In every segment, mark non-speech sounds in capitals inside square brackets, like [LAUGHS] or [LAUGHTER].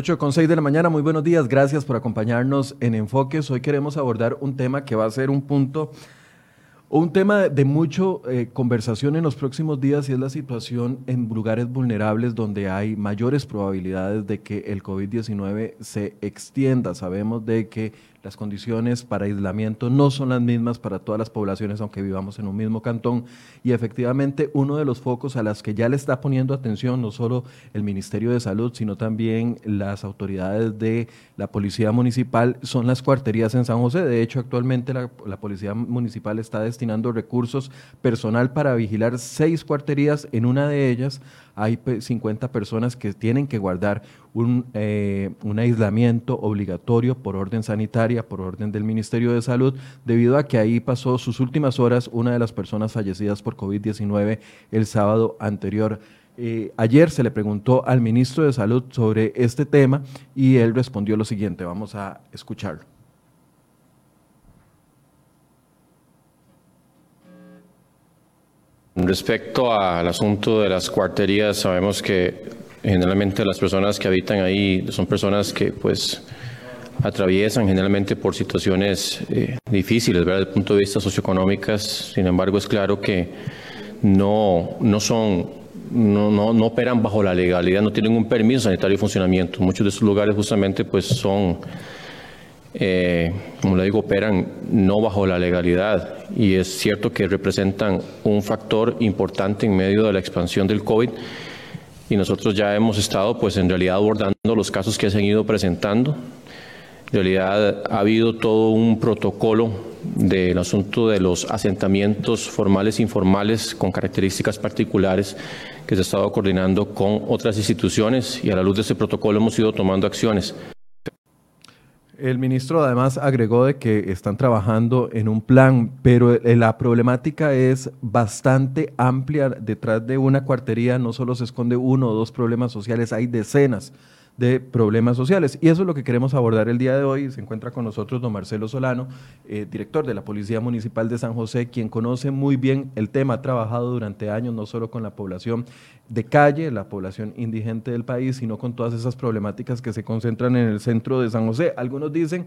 8 con 6 de la mañana, muy buenos días, gracias por acompañarnos en Enfoques. Hoy queremos abordar un tema que va a ser un punto, un tema de mucho eh, conversación en los próximos días y es la situación en lugares vulnerables donde hay mayores probabilidades de que el COVID-19 se extienda. Sabemos de que las condiciones para aislamiento no son las mismas para todas las poblaciones, aunque vivamos en un mismo cantón. Y efectivamente, uno de los focos a las que ya le está poniendo atención no solo el Ministerio de Salud, sino también las autoridades de la Policía Municipal son las cuarterías en San José. De hecho, actualmente la, la Policía Municipal está destinando recursos personal para vigilar seis cuarterías. En una de ellas hay 50 personas que tienen que guardar un, eh, un, aislamiento obligatorio por orden sanitaria, por orden del Ministerio de Salud, debido a que ahí pasó sus últimas horas una de las personas fallecidas por COVID-19 el sábado anterior. Eh, ayer se le preguntó al ministro de Salud sobre este tema y él respondió lo siguiente. Vamos a escucharlo. Respecto al asunto de las cuarterías, sabemos que generalmente las personas que habitan ahí son personas que pues atraviesan generalmente por situaciones eh, difíciles, ¿verdad? Desde el punto de vista socioeconómicas, sin embargo es claro que no, no son, no, no, no operan bajo la legalidad, no tienen un permiso sanitario de funcionamiento. Muchos de esos lugares justamente pues son eh, como le digo, operan no bajo la legalidad y es cierto que representan un factor importante en medio de la expansión del COVID y nosotros ya hemos estado pues en realidad abordando los casos que se han ido presentando. En realidad ha habido todo un protocolo del asunto de los asentamientos formales e informales con características particulares que se ha estado coordinando con otras instituciones y a la luz de ese protocolo hemos ido tomando acciones. El ministro además agregó de que están trabajando en un plan, pero eh, la problemática es bastante amplia. Detrás de una cuartería no solo se esconde uno o dos problemas sociales, hay decenas de problemas sociales. Y eso es lo que queremos abordar el día de hoy. Se encuentra con nosotros don Marcelo Solano, eh, director de la Policía Municipal de San José, quien conoce muy bien el tema, ha trabajado durante años no solo con la población de calle, la población indigente del país, sino con todas esas problemáticas que se concentran en el centro de San José. Algunos dicen,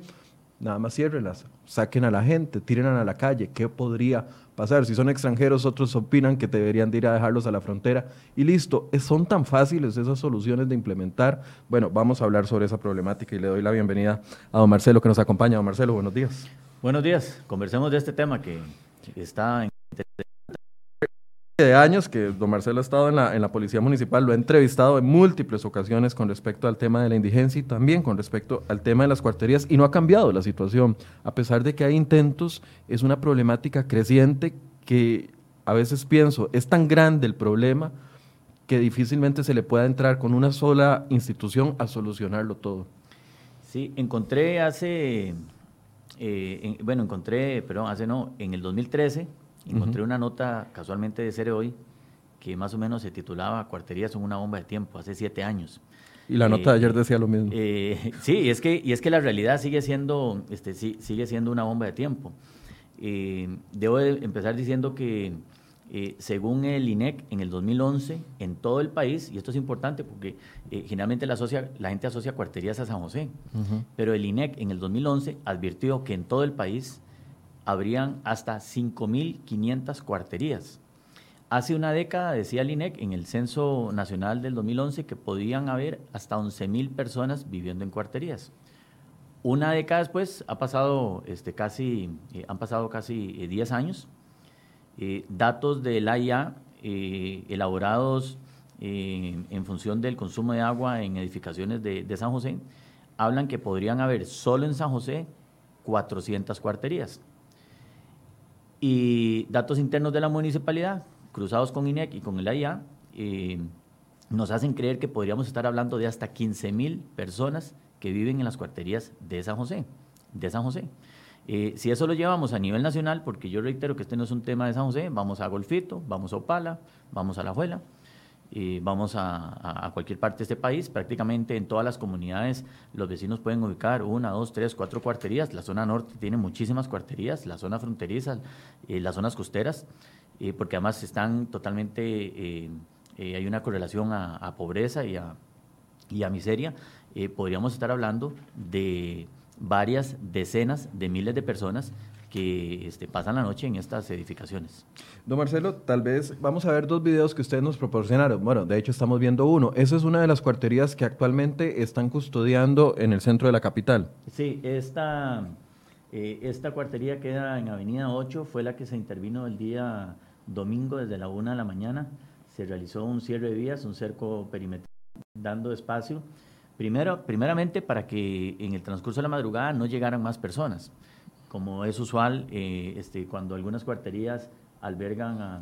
nada más ciérrelas, saquen a la gente, tiren a la calle, ¿qué podría pasar? Si son extranjeros, otros opinan que deberían de ir a dejarlos a la frontera y listo. Son tan fáciles esas soluciones de implementar. Bueno, vamos a hablar sobre esa problemática y le doy la bienvenida a don Marcelo que nos acompaña. Don Marcelo, buenos días. Buenos días, conversemos de este tema que está en de años que don Marcelo ha estado en la, en la Policía Municipal, lo ha entrevistado en múltiples ocasiones con respecto al tema de la indigencia y también con respecto al tema de las cuarterías y no ha cambiado la situación. A pesar de que hay intentos, es una problemática creciente que a veces pienso, es tan grande el problema que difícilmente se le pueda entrar con una sola institución a solucionarlo todo. Sí, encontré hace, eh, bueno, encontré, perdón, hace no, en el 2013 Encontré una nota casualmente de Cere Hoy que más o menos se titulaba Cuarterías son una bomba de tiempo, hace siete años. Y la nota de ayer eh, decía lo mismo. Eh, [LAUGHS] sí, y es que, y es que la realidad sigue siendo, este, sí, sigue siendo una bomba de tiempo. Eh, debo empezar diciendo que según el INEC, en el 2011, en todo el país, y esto es importante porque generalmente la, la, gente asocia cuarterías a San José, pero el INEC en el 2011 advirtió que en todo el país habrían hasta 5.500 cuarterías. Hace una década, decía el INEC, en el Censo Nacional del 2011, que podían haber hasta 11.000 personas viviendo en cuarterías. Una década después, ha pasado, este, casi, eh, han pasado casi 10 eh, años. Eh, datos del AIA elaborados en función del consumo de agua en edificaciones de, de San José hablan que podrían haber solo en San José 400 cuarterías y datos internos de la municipalidad, cruzados con INEC y con el AIA, eh, nos hacen creer que podríamos estar hablando de hasta 15 mil personas que viven en las cuarterías de San José. De San José. Eh, si eso lo llevamos a nivel nacional, porque yo reitero que este no es un tema de San José, vamos a Golfito, vamos a Opala, vamos a La Juela, vamos a, cualquier parte de este país, prácticamente en todas las comunidades los vecinos pueden ubicar una, dos, tres, cuatro cuarterías. La zona norte tiene muchísimas cuarterías, la zona fronteriza, eh, las zonas costeras, eh, porque además están totalmente, eh, hay una correlación a, pobreza y a, y a miseria, eh, podríamos estar hablando de varias decenas de miles de personas que este, pasan la noche en estas edificaciones. Don Marcelo, tal vez vamos a ver dos videos que ustedes nos proporcionaron. Bueno, de hecho estamos viendo uno. Esa es una de las cuarterías que actualmente están custodiando en el centro de la capital. Sí, esta, eh, esta cuartería queda en Avenida 8, fue la que se intervino el día domingo desde la 1 de la mañana. Se realizó un cierre de vías, un cerco perimetral, dando espacio. Primero, primeramente para que en el transcurso de la madrugada no llegaran más personas como es usual eh, este, cuando algunas cuarterías albergan a,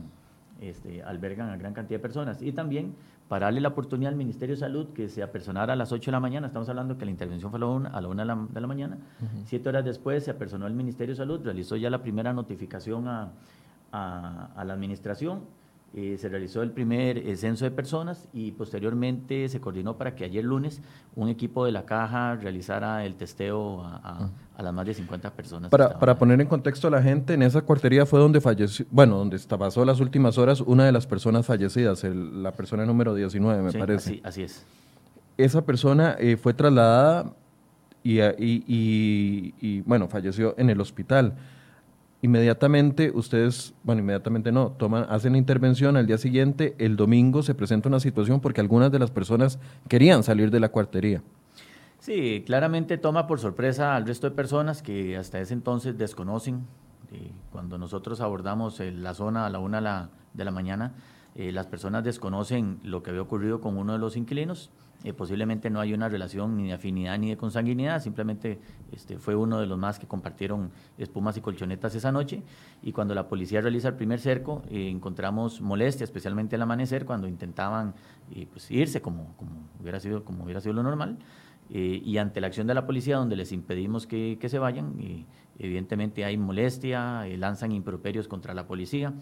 este, albergan a gran cantidad de personas. Y también para darle la oportunidad al Ministerio de Salud que se apersonara a las 8 de la mañana, estamos hablando que la intervención fue a la 1, a la de, la, mañana, siete horas después se apersonó el Ministerio de Salud, realizó ya la primera notificación a, a la administración, eh, se realizó el primer eh, censo de personas y posteriormente se coordinó para que ayer lunes un equipo de la caja realizara el testeo a, las más de 50 personas. Para, para poner en contexto a la gente, en esa cuartería fue donde falleció, bueno, donde pasó las últimas horas una de las personas fallecidas, la persona número 19, me parece. Así, así, es. Esa persona eh, fue trasladada y, y, bueno, falleció en el hospital inmediatamente ustedes, bueno, inmediatamente no, toman, hacen la intervención, al día siguiente, el domingo se presenta una situación porque algunas de las personas querían salir de la cuartería. Sí, claramente toma por sorpresa al resto de personas que hasta ese entonces desconocen. Eh, cuando nosotros abordamos la zona a la una de la, mañana, eh, las personas desconocen lo que había ocurrido con uno de los inquilinos eh, posiblemente no hay una relación ni de afinidad ni de consanguinidad, simplemente este, fue uno de los más que compartieron espumas y colchonetas esa noche. Y cuando la policía realiza el primer cerco, eh, encontramos molestia, especialmente al amanecer, cuando intentaban eh, pues, irse como, como, hubiera sido, como hubiera sido lo normal. y ante la acción de la policía, donde les impedimos que, que se vayan, evidentemente hay molestia, lanzan improperios contra la policía.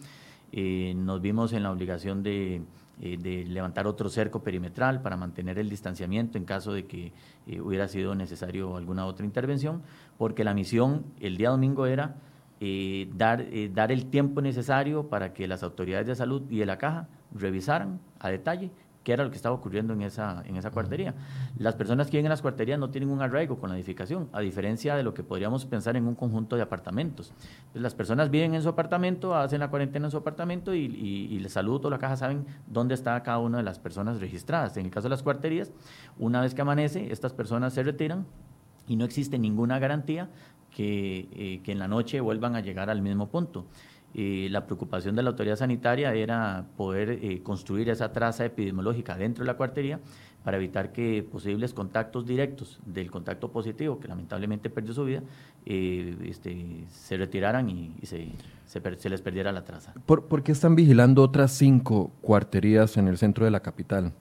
nos vimos en la obligación de eh, de levantar otro cerco perimetral para mantener el distanciamiento en caso de que eh, hubiera sido necesario alguna otra intervención, porque la misión el día domingo era eh, dar, dar el tiempo necesario para que las autoridades de salud y de la caja revisaran a detalle qué era lo que estaba ocurriendo en esa, en esa cuartería. Las personas que viven en las cuarterías no tienen un arraigo con la edificación, a diferencia de lo que podríamos pensar en un conjunto de apartamentos. las personas viven en su apartamento, hacen la cuarentena en su apartamento y, y, les saludo o la caja saben dónde está cada una de las personas registradas. En el caso de las cuarterías, una vez que amanece, estas personas se retiran y no existe ninguna garantía que, eh, que en la noche vuelvan a llegar al mismo punto la preocupación de la autoridad sanitaria era poder eh, construir esa traza epidemiológica dentro de la cuartería para evitar que posibles contactos directos del contacto positivo, que lamentablemente perdió su vida, eh, este, se retiraran y, se, se, les perdiera la traza. ¿Por, ¿Por qué están vigilando otras cinco cuarterías en el centro de la capital?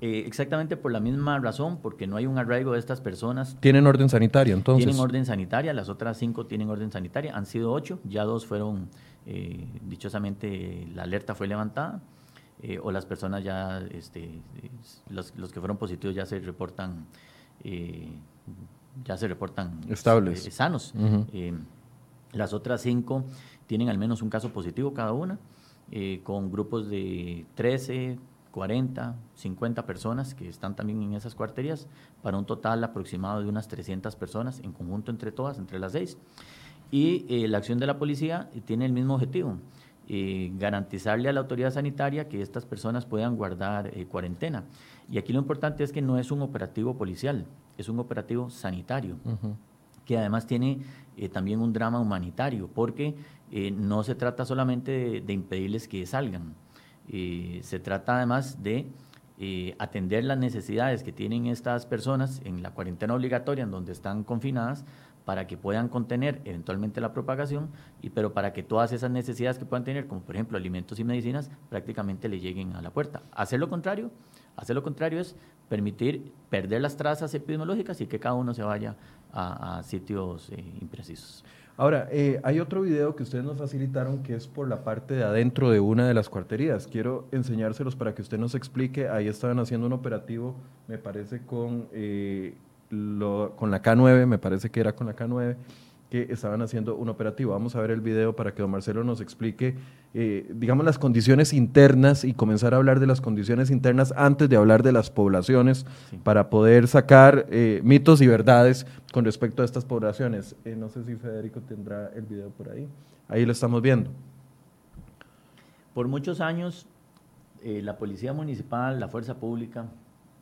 Eh, exactamente por la misma razón, porque no hay un arraigo de estas personas. ¿Tienen orden sanitaria entonces? Tienen orden sanitaria, las otras cinco tienen orden sanitaria, han sido ocho, ya dos fueron, eh, dichosamente, la alerta fue levantada, eh, o las personas ya, este, los, los, que fueron positivos ya se reportan, ya se reportan estables, sanos. las otras cinco tienen al menos un caso positivo cada una, con grupos de 13, 40, 50 personas que están también en esas cuarterías, para un total aproximado de unas 300 personas en conjunto entre todas, entre las seis. Y eh, la acción de la policía tiene el mismo objetivo, eh, garantizarle a la autoridad sanitaria que estas personas puedan guardar eh, cuarentena. Y aquí lo importante es que no es un operativo policial, es un operativo sanitario, que además tiene también un drama humanitario, porque no se trata solamente de impedirles que salgan, eh, se trata además de eh, atender las necesidades que tienen estas personas en la cuarentena obligatoria, en donde están confinadas, para que puedan contener eventualmente la propagación, y, pero para que todas esas necesidades que puedan tener, como por ejemplo alimentos y medicinas, prácticamente le lleguen a la puerta. Hacer lo contrario, hacer lo contrario es permitir perder las trazas epidemiológicas y que cada uno se vaya a, sitios eh, imprecisos. Ahora, eh, hay otro video que ustedes nos facilitaron que es por la parte de adentro de una de las cuarterías. Quiero enseñárselos para que usted nos explique. Ahí estaban haciendo un operativo, me parece, con, eh, con la K9, me parece que era con la K9. Que estaban haciendo un operativo. Vamos a ver el video para que don Marcelo nos explique, eh, digamos, las condiciones internas y comenzar a hablar de las condiciones internas antes de hablar de las poblaciones para poder sacar eh, mitos y verdades con respecto a estas poblaciones. Eh, no sé si Federico tendrá el video por ahí. Ahí lo estamos viendo. Por muchos años, la Policía Municipal, la Fuerza Pública,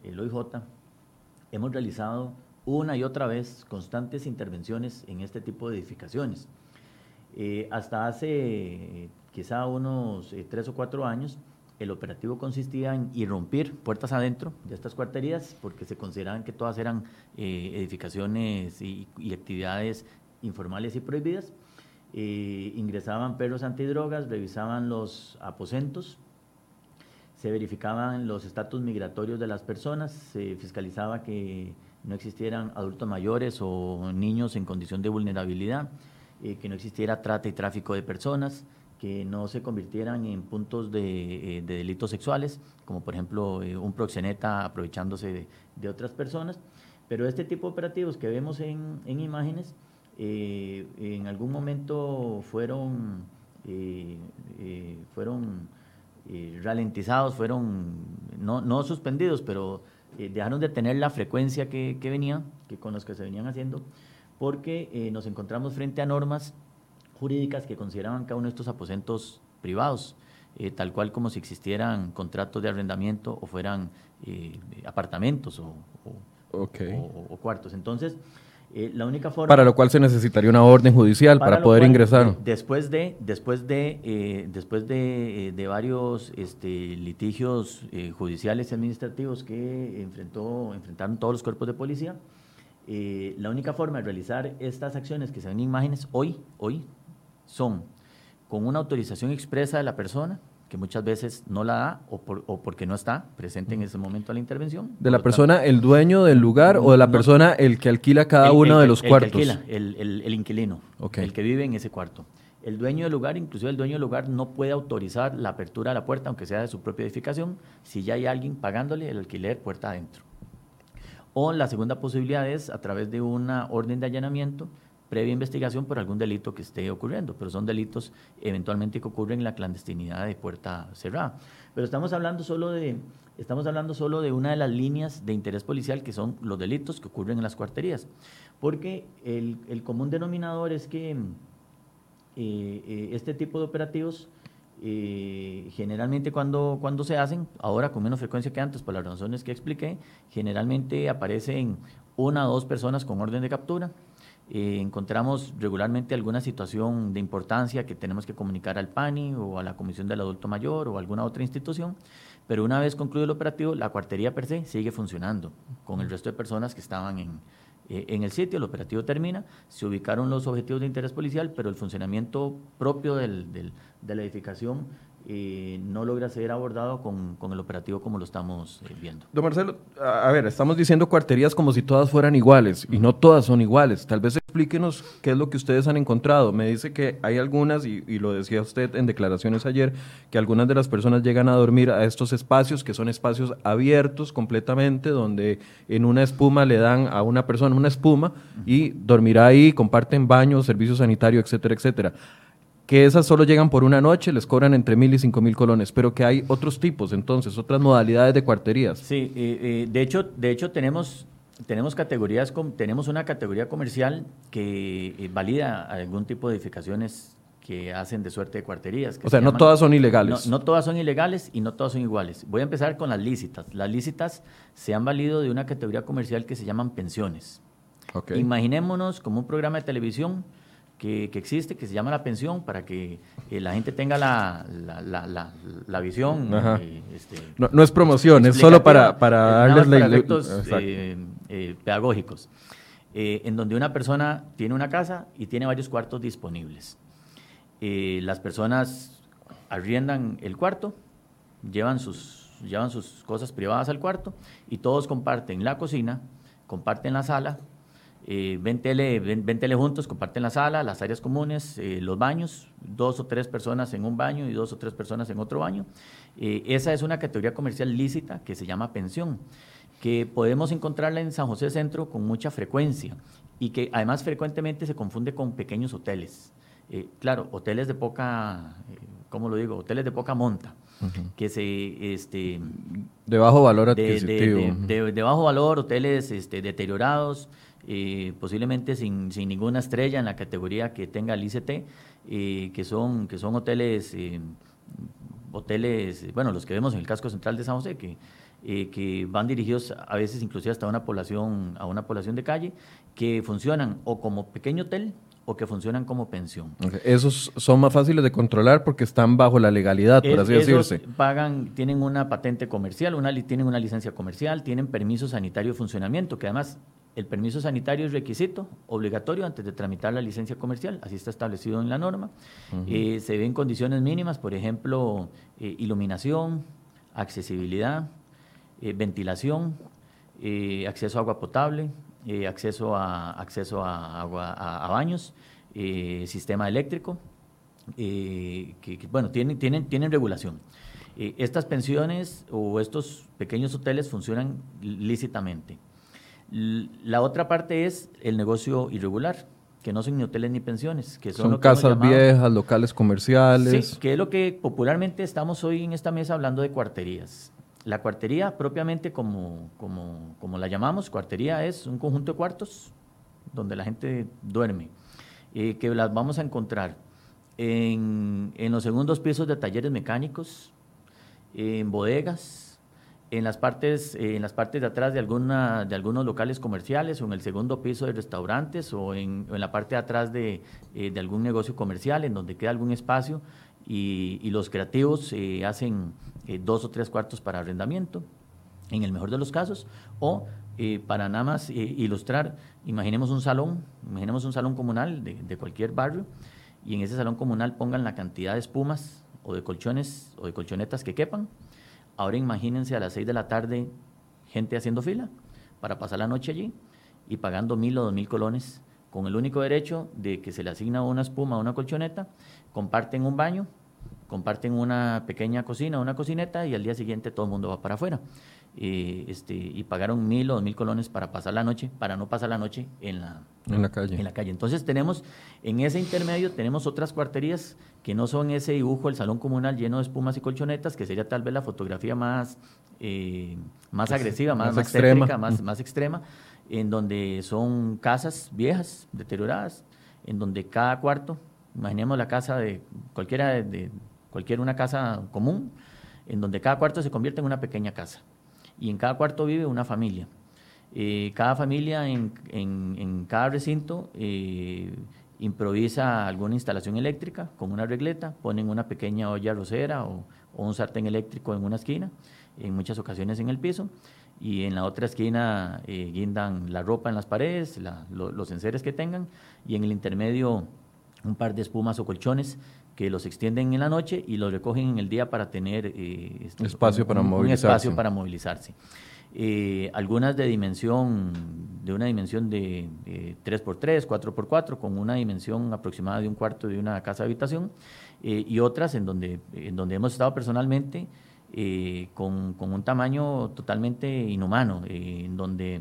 el OIJ, hemos realizado una y otra vez constantes intervenciones en este tipo de edificaciones. Eh, hasta hace quizá unos eh, tres o cuatro años, el operativo consistía en irrumpir puertas adentro de estas cuarterías porque se consideraban que todas eran eh, edificaciones y, actividades informales y prohibidas. ingresaban perros antidrogas, revisaban los aposentos, se verificaban los estatus migratorios de las personas, se fiscalizaba que no existieran adultos mayores o niños en condición de vulnerabilidad, eh, que no existiera trata y tráfico de personas, que no se convirtieran en puntos de, eh, delitos sexuales, como por ejemplo eh, un proxeneta aprovechándose de, otras personas. Pero este tipo de operativos que vemos en, imágenes, en algún momento fueron, fueron ralentizados, fueron no, no suspendidos, pero eh, dejaron de tener la frecuencia que, que venía, que con los que se venían haciendo, porque eh, nos encontramos frente a normas jurídicas que consideraban cada uno de estos aposentos privados, eh, tal cual como si existieran contratos de arrendamiento o fueran apartamentos o, o, cuartos. Entonces, eh, la única forma... Para lo cual se necesitaría una orden judicial para, poder ingresar. después de, después de, eh, después de, eh, varios este, litigios judiciales y administrativos que enfrentó, enfrentaron todos los cuerpos de policía, la única forma de realizar estas acciones que se ven en imágenes hoy, hoy, son con una autorización expresa de la persona, que muchas veces no la da o, o, porque no está presente en ese momento de la intervención. ¿De la persona, el dueño del lugar o de la persona, el que alquila cada uno de los cuartos? El que alquila, el, el, inquilino, el que vive en ese cuarto. El dueño del lugar, inclusive el dueño del lugar, no puede autorizar la apertura de la puerta, aunque sea de su propia edificación, si ya hay alguien pagándole el alquiler puerta adentro. O la segunda posibilidad es a través de una orden de allanamiento, previa investigación por algún delito que esté ocurriendo, pero son delitos eventualmente que ocurren en la clandestinidad de puerta cerrada. Pero estamos hablando solo de, estamos hablando solo de una de las líneas de interés policial que son los delitos que ocurren en las cuarterías, porque el, el común denominador es que eh, eh, este tipo de operativos eh, generalmente cuando, cuando se hacen, ahora con menos frecuencia que antes, por las razones que expliqué, generalmente aparecen una o dos personas con orden de captura, eh, encontramos regularmente alguna situación de importancia que tenemos que comunicar al PANI o a la Comisión del Adulto Mayor o alguna otra institución, pero una vez concluido el operativo, la cuartería per se sigue funcionando con el resto de personas que estaban en, eh, en el sitio, el operativo termina, se ubicaron los objetivos de interés policial, pero el funcionamiento propio del, del, de la edificación no logra ser abordado con, con, el operativo como lo estamos eh, viendo. Don Marcelo, a ver, estamos diciendo cuarterías como si todas fueran iguales y no todas son iguales. Tal vez explíquenos qué es lo que ustedes han encontrado. Me dice que hay algunas, y, y lo decía usted en declaraciones ayer, que algunas de las personas llegan a dormir a estos espacios que son espacios abiertos completamente, donde en una espuma le dan a una persona una espuma y dormirá ahí, comparten baño, servicio sanitario, etcétera, etcétera que esas solo llegan por una noche, les cobran entre mil y cinco mil colones, pero que hay otros tipos, entonces, otras modalidades de cuarterías. Sí, de hecho, de hecho tenemos, tenemos categorías, tenemos una categoría comercial que eh, valida algún tipo de edificaciones que hacen de suerte de cuarterías. O sea, no todas son ilegales. No, todas son ilegales y no todas son iguales. Voy a empezar con las lícitas. Las lícitas se han valido de una categoría comercial que se llaman pensiones. Imaginémonos como un programa de televisión que, existe, que se llama la pensión, para que eh, la gente tenga la, la, la, visión. Eh, este, no, es promoción, es solo para, para darles la efectos eh, pedagógicos. en donde una persona tiene una casa y tiene varios cuartos disponibles. las personas arriendan el cuarto, llevan sus, llevan sus cosas privadas al cuarto y todos comparten la cocina, comparten la sala, eh, ven, tele, juntos, comparten la sala, las áreas comunes, eh, los baños, dos o tres personas en un baño y dos o tres personas en otro baño. Eh, esa es una categoría comercial lícita que se llama pensión, que podemos encontrarla en San José Centro con mucha frecuencia y que además frecuentemente se confunde con pequeños hoteles. Eh, claro, hoteles de poca, ¿cómo lo digo? Hoteles de poca monta, que se... Este, de bajo valor adquisitivo. De, bajo valor, hoteles este, deteriorados, eh, posiblemente sin, sin, ninguna estrella en la categoría que tenga el ICT, que, son, que son hoteles, hoteles, bueno, los que vemos en el casco central de San José, que eh, que van dirigidos a veces inclusive hasta una población, a una población de calle, que funcionan o como pequeño hotel o que funcionan como pensión. Esos son más fáciles de controlar porque están bajo la legalidad, por así decirse. Pagan, tienen una patente comercial, una, tienen una licencia comercial, tienen permiso sanitario de funcionamiento, que además el permiso sanitario es requisito obligatorio antes de tramitar la licencia comercial, así está establecido en la norma. Eh, se ven condiciones mínimas, por ejemplo, eh, iluminación, accesibilidad, eh, ventilación, eh, acceso a agua potable, acceso a, acceso a, agua, a, baños, sistema eléctrico, que, bueno, tienen, tienen, tienen regulación. estas pensiones o estos pequeños hoteles funcionan lícitamente. La otra parte es el negocio irregular, que no son ni hoteles ni pensiones, que son, casas viejas, locales comerciales. Sí, que es lo que popularmente estamos hoy en esta mesa hablando de cuarterías. La cuartería, propiamente como, como, la llamamos, cuartería es un conjunto de cuartos donde la gente duerme, eh, que las vamos a encontrar en, los segundos pisos de talleres mecánicos, en bodegas, en las partes, en las partes de atrás de, alguna, de algunos locales comerciales o en el segundo piso de restaurantes o en, la parte de atrás de, eh, de, algún negocio comercial en donde queda algún espacio y, los creativos eh, hacen eh, dos o tres cuartos para arrendamiento, en el mejor de los casos, o eh, para nada más ilustrar, imaginemos un salón, imaginemos un salón comunal de, cualquier barrio, y en ese salón comunal pongan la cantidad de espumas o de colchones o de colchonetas que quepan. Ahora imagínense a las seis de la tarde gente haciendo fila para pasar la noche allí y pagando mil o dos mil colones con el único derecho de que se le asigna una espuma o una colchoneta, comparten un baño, comparten una pequeña cocina, una cocineta y al día siguiente todo el mundo va para afuera. Eh, este, y pagaron mil o dos mil colones para pasar la noche, para no pasar la noche en la, en la calle. En la calle. Entonces tenemos, en ese intermedio tenemos otras cuarterías que no son ese dibujo, el salón comunal lleno de espumas y colchonetas, que sería tal vez la fotografía más, eh, más agresiva, más, más, extrema. más, más extrema, en donde son casas viejas, deterioradas, en donde cada cuarto, imaginemos la casa de cualquiera de, cualquier una casa común, en donde cada cuarto se convierte en una pequeña casa. Y en cada cuarto vive una familia. Eh, cada familia en, en, cada recinto eh, improvisa alguna instalación eléctrica con una regleta, ponen una pequeña olla rosera o, un sartén eléctrico en una esquina, en muchas ocasiones en el piso, y en la otra esquina eh, guindan la ropa en las paredes, los enseres que tengan, y en el intermedio un par de espumas o colchones que los extienden en la noche y los recogen en el día para tener eh, este, espacio, para movilizarse. espacio para movilizarse. Eh, algunas de dimensión, de una dimensión de, 3x3, 4x4, con una dimensión aproximada de un cuarto de una casa habitación, y otras en donde, en donde hemos estado personalmente, eh, con, un tamaño totalmente inhumano, eh, en donde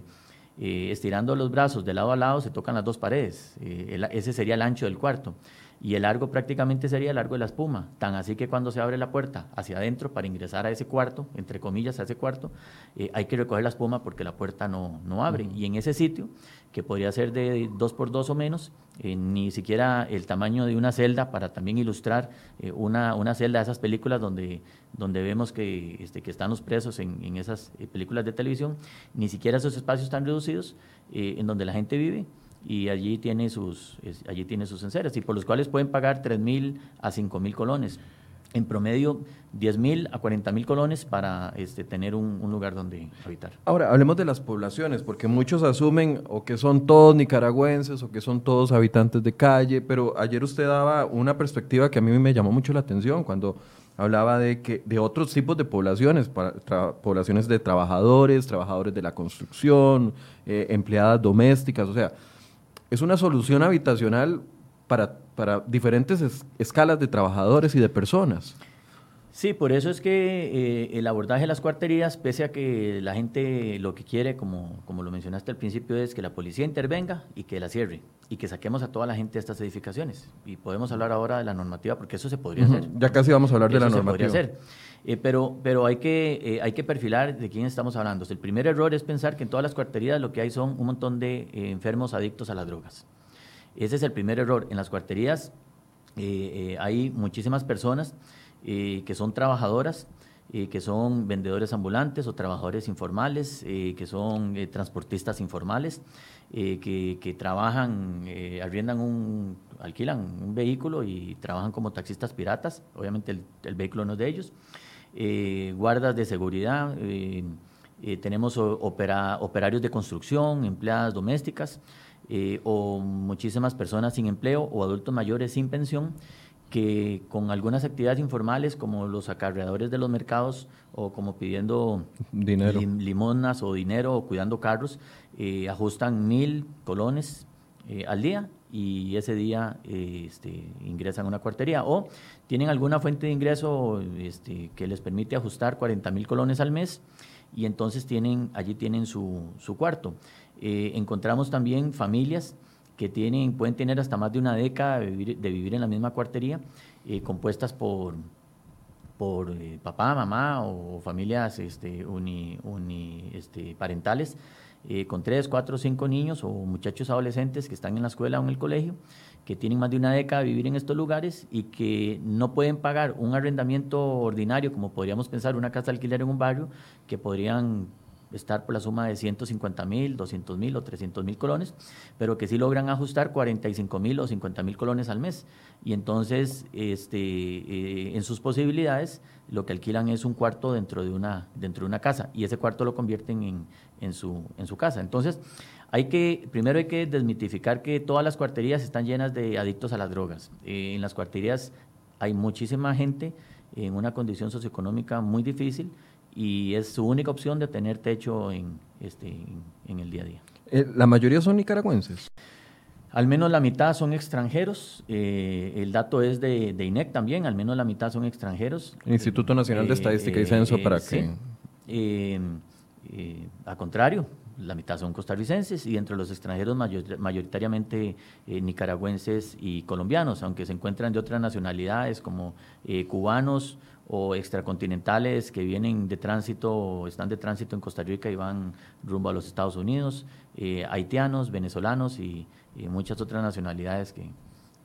eh, estirando los brazos de lado a lado se tocan las dos paredes. ese sería el ancho del cuarto y el largo prácticamente sería el largo de la espuma, tan así que cuando se abre la puerta hacia adentro para ingresar a ese cuarto, entre comillas a ese cuarto, eh, hay que recoger la espuma porque la puerta no, no abre. Y en ese sitio, que podría ser de dos por dos o menos, eh, ni siquiera el tamaño de una celda para también ilustrar eh, una, una, celda de esas películas donde, donde vemos que, este, que están los presos en, en esas películas de televisión, ni siquiera esos espacios tan reducidos en donde la gente vive y allí tiene sus, allí tiene sus enseres, y por los cuales pueden pagar 3 mil a 5 mil colones. En promedio, 10 mil a 40 mil colones para este, tener un, lugar donde habitar. Ahora, hablemos de las poblaciones, porque muchos asumen o que son todos nicaragüenses o que son todos habitantes de calle, pero ayer usted daba una perspectiva que a mí me llamó mucho la atención cuando hablaba de que de otros tipos de poblaciones, poblaciones de trabajadores, trabajadores de la construcción, eh, empleadas domésticas, o sea, es una solución habitacional para, para diferentes escalas de trabajadores y de personas. Sí, por eso es que eh, el abordaje de las cuarterías, pese a que la gente lo que quiere, como, como lo mencionaste al principio, es que la policía intervenga y que la cierre y que saquemos a toda la gente de estas edificaciones. Y podemos hablar ahora de la normativa, porque eso se podría hacer. Ya casi vamos a hablar de la se normativa. podría hacer. Eh, pero pero hay, que, eh, hay que perfilar de quién estamos hablando. El primer error es pensar que en todas las cuarterías lo que hay son un montón de eh, enfermos adictos a las drogas. Ese es el primer error. En las cuarterías eh, eh, hay muchísimas personas eh, que son trabajadoras, que son vendedores ambulantes o trabajadores informales, que son transportistas informales, que, que trabajan, arriendan un, alquilan un vehículo y trabajan como taxistas piratas. Obviamente el, el vehículo no es de ellos. Eh, guardas de seguridad, eh, eh, tenemos opera- operarios de construcción, empleadas domésticas, eh, o muchísimas personas sin empleo o adultos mayores sin pensión que con algunas actividades informales como los acarreadores de los mercados o como pidiendo Dinero. lim- limonas o dinero o cuidando carros, ajustan mil colones al día y ese día este, ingresan a una cuartería o tienen alguna fuente de ingreso este, que les permite ajustar 40 mil colones al mes y entonces tienen, allí tienen su, su cuarto. Eh, encontramos también familias que tienen, pueden tener hasta más de una década de vivir, de vivir en la misma cuartería, eh, compuestas por, por eh, papá, mamá o familias este, uni- este, parentales, eh, con tres, cuatro, cinco niños o muchachos adolescentes que están en la escuela o en el colegio, que tienen más de una década de vivir en estos lugares y que no pueden pagar un arrendamiento ordinario, como podríamos pensar una casa de alquiler en un barrio, que podrían estar por la suma de 150 mil, 200 mil o 300 mil colones, pero que sí logran ajustar 45 mil o 50 mil colones al mes. Y entonces, este, eh, en sus posibilidades, lo que alquilan es un cuarto dentro de una, dentro de una casa y ese cuarto lo convierten en, en, su, en su casa. Entonces, hay que, primero hay que desmitificar que todas las cuarterías están llenas de adictos a las drogas. Eh, en las cuarterías hay muchísima gente en una condición socioeconómica muy difícil y es su única opción de tener techo en, este, en, en el día a día. Eh, la mayoría son nicaragüenses. Al menos la mitad son extranjeros. eh, el dato es de, de INEC también, al menos la mitad son extranjeros. Instituto Nacional de Estadística y Censo para sí. que- Eh, eh, a contrario, la mitad son costarricenses y entre los extranjeros mayor- mayoritariamente eh, nicaragüenses y colombianos, aunque se encuentran de otras nacionalidades como eh, cubanos o extracontinentales que vienen de tránsito o están de tránsito en Costa Rica y van rumbo a los Estados Unidos, eh, haitianos, venezolanos y, y muchas otras nacionalidades que,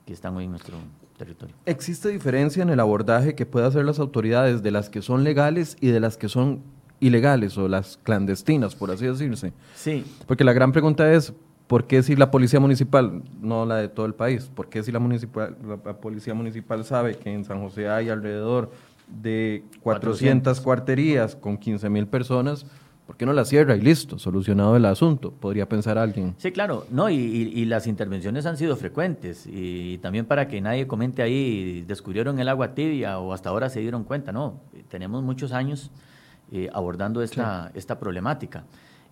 que están hoy en nuestro territorio. ¿Existe diferencia en el abordaje que pueden hacer las autoridades de las que son legales y de las que son ilegales o las clandestinas, por así decirse? Sí, Porque la gran pregunta es, ¿por qué si la policía municipal, no la de todo el país, por qué si la, municipal, la, la policía municipal sabe que en San José hay alrededor de 400, 400. cuarterías con 15 mil personas, ¿por qué no la cierra y listo, solucionado el asunto? Podría pensar alguien. Sí, claro, no, y, y- y las intervenciones han sido frecuentes, y, también para que nadie comente ahí, descubrieron el agua tibia o hasta ahora se dieron cuenta, no, tenemos muchos años eh, abordando esta, esta problemática.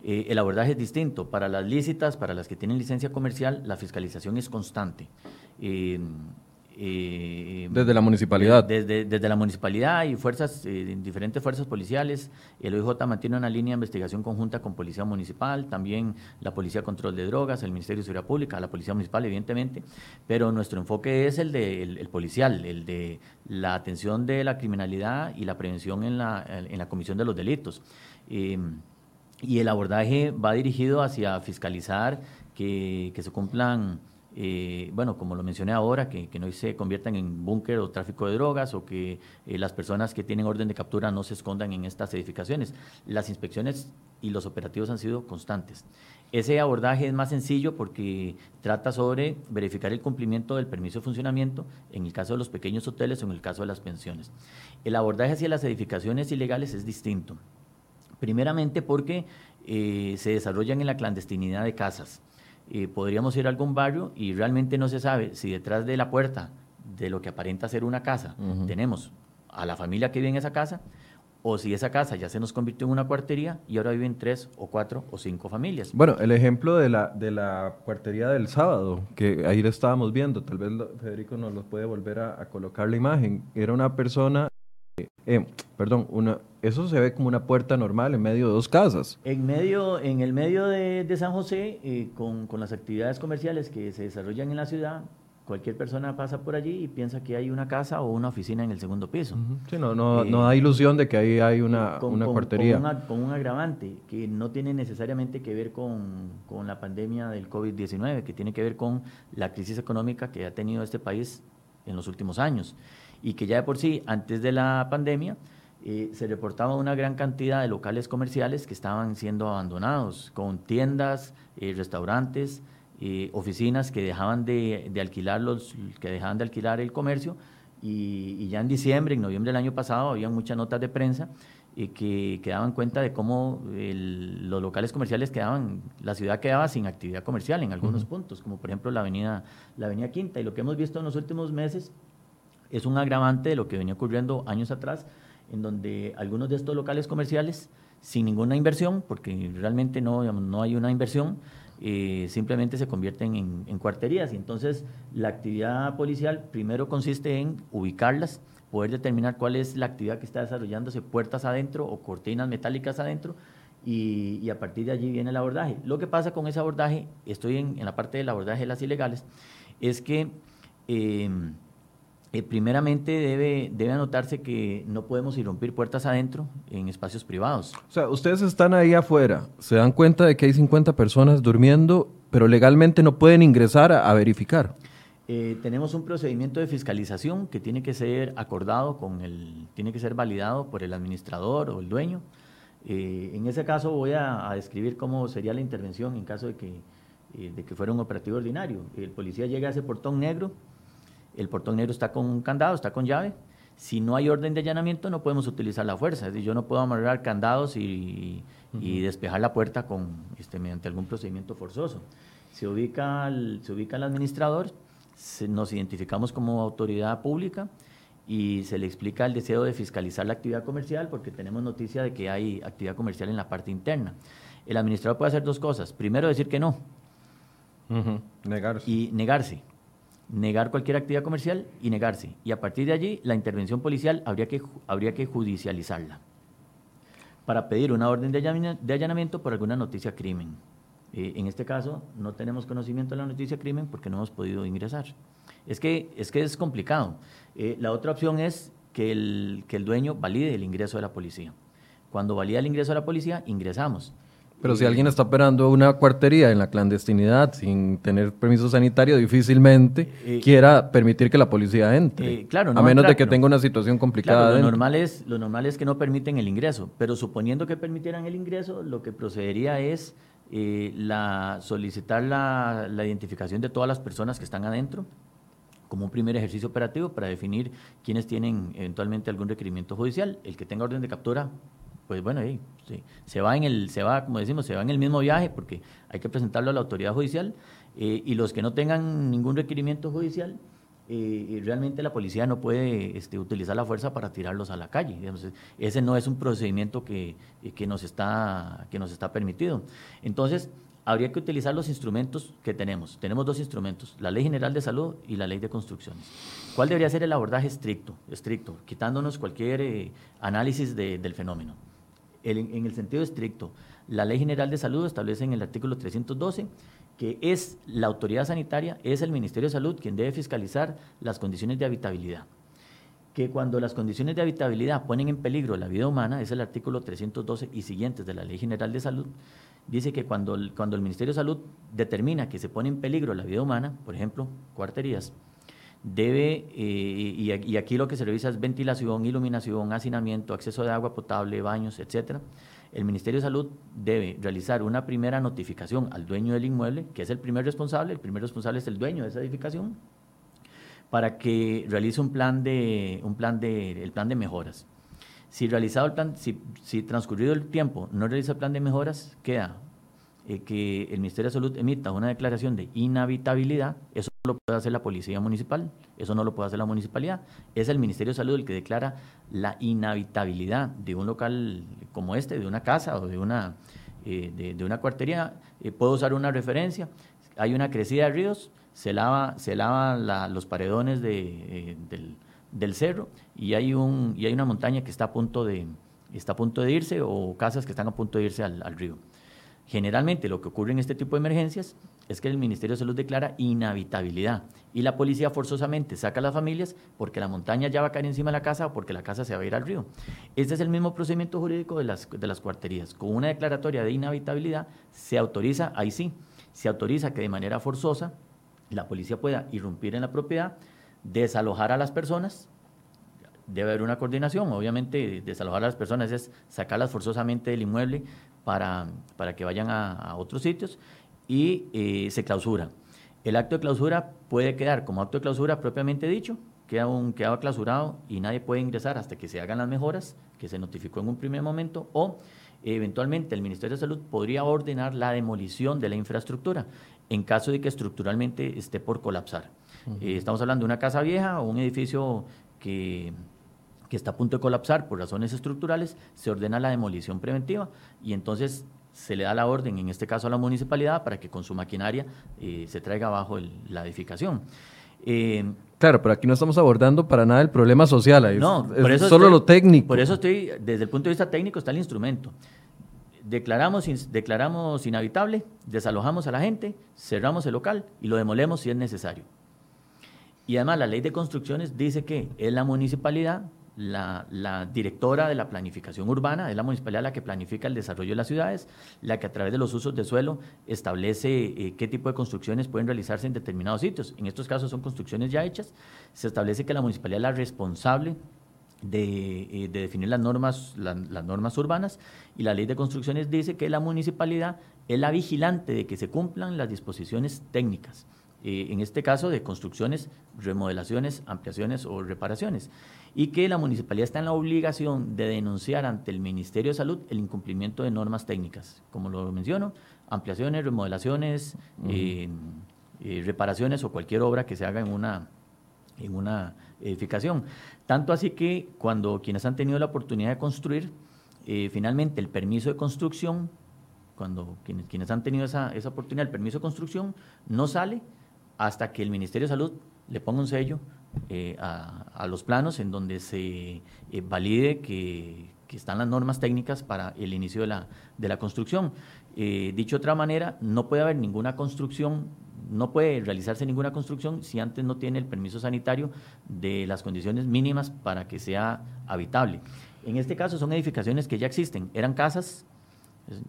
Eh, el abordaje es distinto, para las lícitas, para las que tienen licencia comercial, la fiscalización es constante. Eh, eh, Desde la municipalidad. desde, desde la municipalidad y fuerzas, eh, diferentes fuerzas policiales, el OIJ mantiene una línea de investigación conjunta con Policía Municipal, también la Policía Control de Drogas, el Ministerio de Seguridad Pública, la Policía Municipal, evidentemente, pero nuestro enfoque es el, de, el, el policial, el de la atención de la criminalidad y la prevención en la, en la comisión de los delitos. Eh, y el abordaje va dirigido hacia fiscalizar que, que se cumplan, eh, bueno, como lo mencioné ahora, que, no se conviertan en búnker o tráfico de drogas o que eh, las personas que tienen orden de captura no se escondan en estas edificaciones. Las inspecciones y los operativos han sido constantes. Ese abordaje es más sencillo porque trata sobre verificar el cumplimiento del permiso de funcionamiento en el caso de los pequeños hoteles o en el caso de las pensiones. El abordaje hacia las edificaciones ilegales es distinto. Primeramente porque eh, se desarrollan en la clandestinidad de casas. Eh, podríamos ir a algún barrio y realmente no se sabe si detrás de la puerta de lo que aparenta ser una casa tenemos a la familia que vive en esa casa o si esa casa ya se nos convirtió en una cuartería y ahora viven tres o cuatro o cinco familias. Bueno, el ejemplo de la, de la cuartería del sábado, que ahí lo estábamos viendo, tal vez Federico nos lo puede volver a, a colocar la imagen. Era una persona eh, eh, perdón, una, eso se ve como una puerta normal en medio de dos casas. En, medio, en el medio de, San José, eh, con, con, las actividades comerciales que se desarrollan en la ciudad, cualquier persona pasa por allí y piensa que hay una casa o una oficina en el segundo piso. Sí, no, no, no, da ilusión de que ahí hay una, una cuartería. Con, un agravante que no tiene necesariamente que ver con, con la pandemia del COVID-19, que tiene que ver con la crisis económica que ha tenido este país en los últimos años y que ya de por sí, antes de la pandemia, eh, se reportaba una gran cantidad de locales comerciales que estaban siendo abandonados, con tiendas, eh, restaurantes, eh, oficinas que dejaban de, alquilar los, que dejaban de alquilar el comercio y, ya en diciembre, en noviembre del año pasado, había muchas notas de prensa eh, que, que, daban cuenta de cómo los locales comerciales quedaban, la ciudad quedaba sin actividad comercial en algunos puntos, como por ejemplo la avenida, la avenida Quinta. Y lo que hemos visto en los últimos meses es un agravante de lo que venía ocurriendo años atrás, en donde algunos de estos locales comerciales, sin ninguna inversión, porque realmente no, no hay una inversión, eh, simplemente se convierten en, cuarterías. Y entonces la actividad policial primero consiste en ubicarlas, poder determinar cuál es la actividad que está desarrollándose, puertas adentro o cortinas metálicas adentro, y, a partir de allí viene el abordaje. Lo que pasa con ese abordaje, estoy en, la parte del abordaje de las ilegales, es que... Eh, eh, primeramente debe, debe anotarse que no podemos irrumpir puertas adentro en espacios privados. O sea, ustedes están ahí afuera, se dan cuenta de que hay 50 personas durmiendo, pero legalmente no pueden ingresar a, verificar. Eh, tenemos un procedimiento de fiscalización que tiene que ser acordado con el, tiene que ser validado por el administrador o el dueño. Eh, en ese caso voy a, describir cómo sería la intervención en caso de que, de que fuera un operativo ordinario. El policía llega a ese portón negro, el portón negro está con candado, está con llave. Si no hay orden de allanamiento, no podemos utilizar la fuerza. Es decir, yo no puedo amarrar candados y, despejar la puerta con, este, mediante algún procedimiento forzoso. Se ubica el, se ubica el administrador, nos identificamos como autoridad pública y se le explica el deseo de fiscalizar la actividad comercial porque tenemos noticia de que hay actividad comercial en la parte interna. El administrador puede hacer dos cosas. Primero, decir que no. Negarse. Y negarse negar cualquier actividad comercial y negarse. Y a partir de allí, la intervención policial habría que, habría que judicializarla para pedir una orden de allanamiento por alguna noticia crimen. Eh, en este caso, no tenemos conocimiento de la noticia crimen porque no hemos podido ingresar. Es que es, que es complicado. Eh, la otra opción es que el, que el dueño valide el ingreso de la policía. Cuando valida el ingreso de la policía, ingresamos. Pero si alguien está operando una cuartería en la clandestinidad sin tener permiso sanitario, difícilmente eh, quiera permitir que la policía entre. Eh, claro, a menos de que tenga una situación complicada. lo, normal es, lo normal es que no permiten el ingreso, pero suponiendo que permitieran el ingreso, lo que procedería es eh, la, solicitar la, la identificación de todas las personas que están adentro como un primer ejercicio operativo para definir quiénes tienen eventualmente algún requerimiento judicial. El que tenga orden de captura pues bueno, ahí, se va en el, se va, como decimos, se va en el mismo viaje porque hay que presentarlo a la autoridad judicial eh, y los que no tengan ningún requerimiento judicial, eh, realmente la policía no puede este, utilizar la fuerza para tirarlos a la calle. ese no es un procedimiento que, eh, que, nos está, que nos está permitido. Entonces, habría que utilizar los instrumentos que tenemos. Tenemos dos instrumentos, la Ley General de Salud y la Ley de Construcciones. ¿Cuál debería ser el abordaje estricto, estricto quitándonos cualquier análisis del fenómeno? En el sentido estricto, la Ley General de Salud establece en el artículo 312 que es la autoridad sanitaria, es el Ministerio de Salud quien debe fiscalizar las condiciones de habitabilidad. Que cuando las condiciones de habitabilidad ponen en peligro la vida humana, es el artículo 312 y siguientes de la Ley General de Salud, dice que cuando cuando el Ministerio de Salud determina que se pone en peligro la vida humana, por ejemplo, cuarterías, debe, eh, y, aquí lo que se revisa es ventilación, iluminación, hacinamiento, acceso de agua potable, baños, etcétera. El Ministerio de Salud debe realizar una primera notificación al dueño del inmueble, que es el primer responsable, el primer responsable es el dueño de esa edificación, para que realice un plan de, un plan de, el plan de mejoras. Si realizado el plan, si, transcurrido el tiempo no realiza el plan de mejoras, queda eh, que el Ministerio de Salud emita una declaración de inhabitabilidad, lo puede hacer la Policía Municipal, eso no lo puede hacer la Municipalidad. Es el Ministerio de Salud el que declara la inhabitabilidad de un local como este, de una casa o de una, eh, de, una cuartería. Eh, puedo usar una referencia. Hay una crecida de ríos, se lava, se lava los paredones de, del, del cerro y hay, un, y hay una montaña que está a punto de, está a punto de irse o casas que están a punto de irse al, río. Generalmente lo que ocurre en este tipo de emergencias es que el Ministerio de Salud declara inhabitabilidad y la policía forzosamente saca a las familias porque la montaña ya va a caer encima de la casa o porque la casa se va a ir al río. Este es el mismo procedimiento jurídico de las, de las cuarterías. Con una declaratoria de inhabitabilidad se autoriza, ahí sí, se autoriza que de manera forzosa la policía pueda irrumpir en la propiedad, desalojar a las personas, debe haber una coordinación. Obviamente, desalojar a las personas es sacarlas forzosamente del inmueble para, para que vayan a, otros sitios y eh, se clausura. El acto de clausura puede quedar como acto de clausura propiamente dicho, queda, un, queda clausurado y nadie puede ingresar hasta que se hagan las mejoras que se notificó en un primer momento o eventualmente el Ministerio de Salud podría ordenar la demolición de la infraestructura en caso de que estructuralmente esté por colapsar. Eh, estamos hablando de una casa vieja o un edificio que que está a punto de colapsar por razones estructurales, se ordena la demolición preventiva y entonces se le da la orden, en este caso a la municipalidad, para que con su maquinaria eh, se traiga abajo la edificación. Eh, claro, pero aquí no estamos abordando para nada el problema social, no, por eso solo lo técnico. Por eso estoy, desde el punto de vista técnico está el instrumento. Declaramos, declaramos inhabitable, desalojamos a la gente, cerramos el local y lo demolemos si es necesario. Y además la ley de construcciones dice que es la municipalidad la, directora de la planificación urbana, es la municipalidad la que planifica el desarrollo de las ciudades, la que a través de los usos de suelo establece eh, qué tipo de construcciones pueden realizarse en determinados sitios. En estos casos son construcciones ya hechas. Se establece que la municipalidad es la responsable de, eh, definir las normas, las normas urbanas y la ley de construcciones dice que la municipalidad es la vigilante de que se cumplan las disposiciones técnicas. Eh, en este caso de construcciones, remodelaciones, ampliaciones o reparaciones. Y que la municipalidad está en la obligación de denunciar ante el Ministerio de Salud el incumplimiento de normas técnicas, como lo menciono, ampliaciones, remodelaciones, eh, eh, reparaciones o cualquier obra que se haga en una, en una edificación. Tanto así que cuando quienes han tenido la oportunidad de construir, eh, finalmente el permiso de construcción, cuando quienes, quienes han tenido esa, esa oportunidad, el permiso de construcción no sale hasta que el Ministerio de Salud le ponga un sello eh, a, los planos en donde se eh, valide que, están las normas técnicas para el inicio de la, de la construcción. Eh, dicho de otra manera, no puede haber ninguna construcción, no puede realizarse ninguna construcción si antes no tiene el permiso sanitario de las condiciones mínimas para que sea habitable. En este caso son edificaciones que ya existen, eran casas,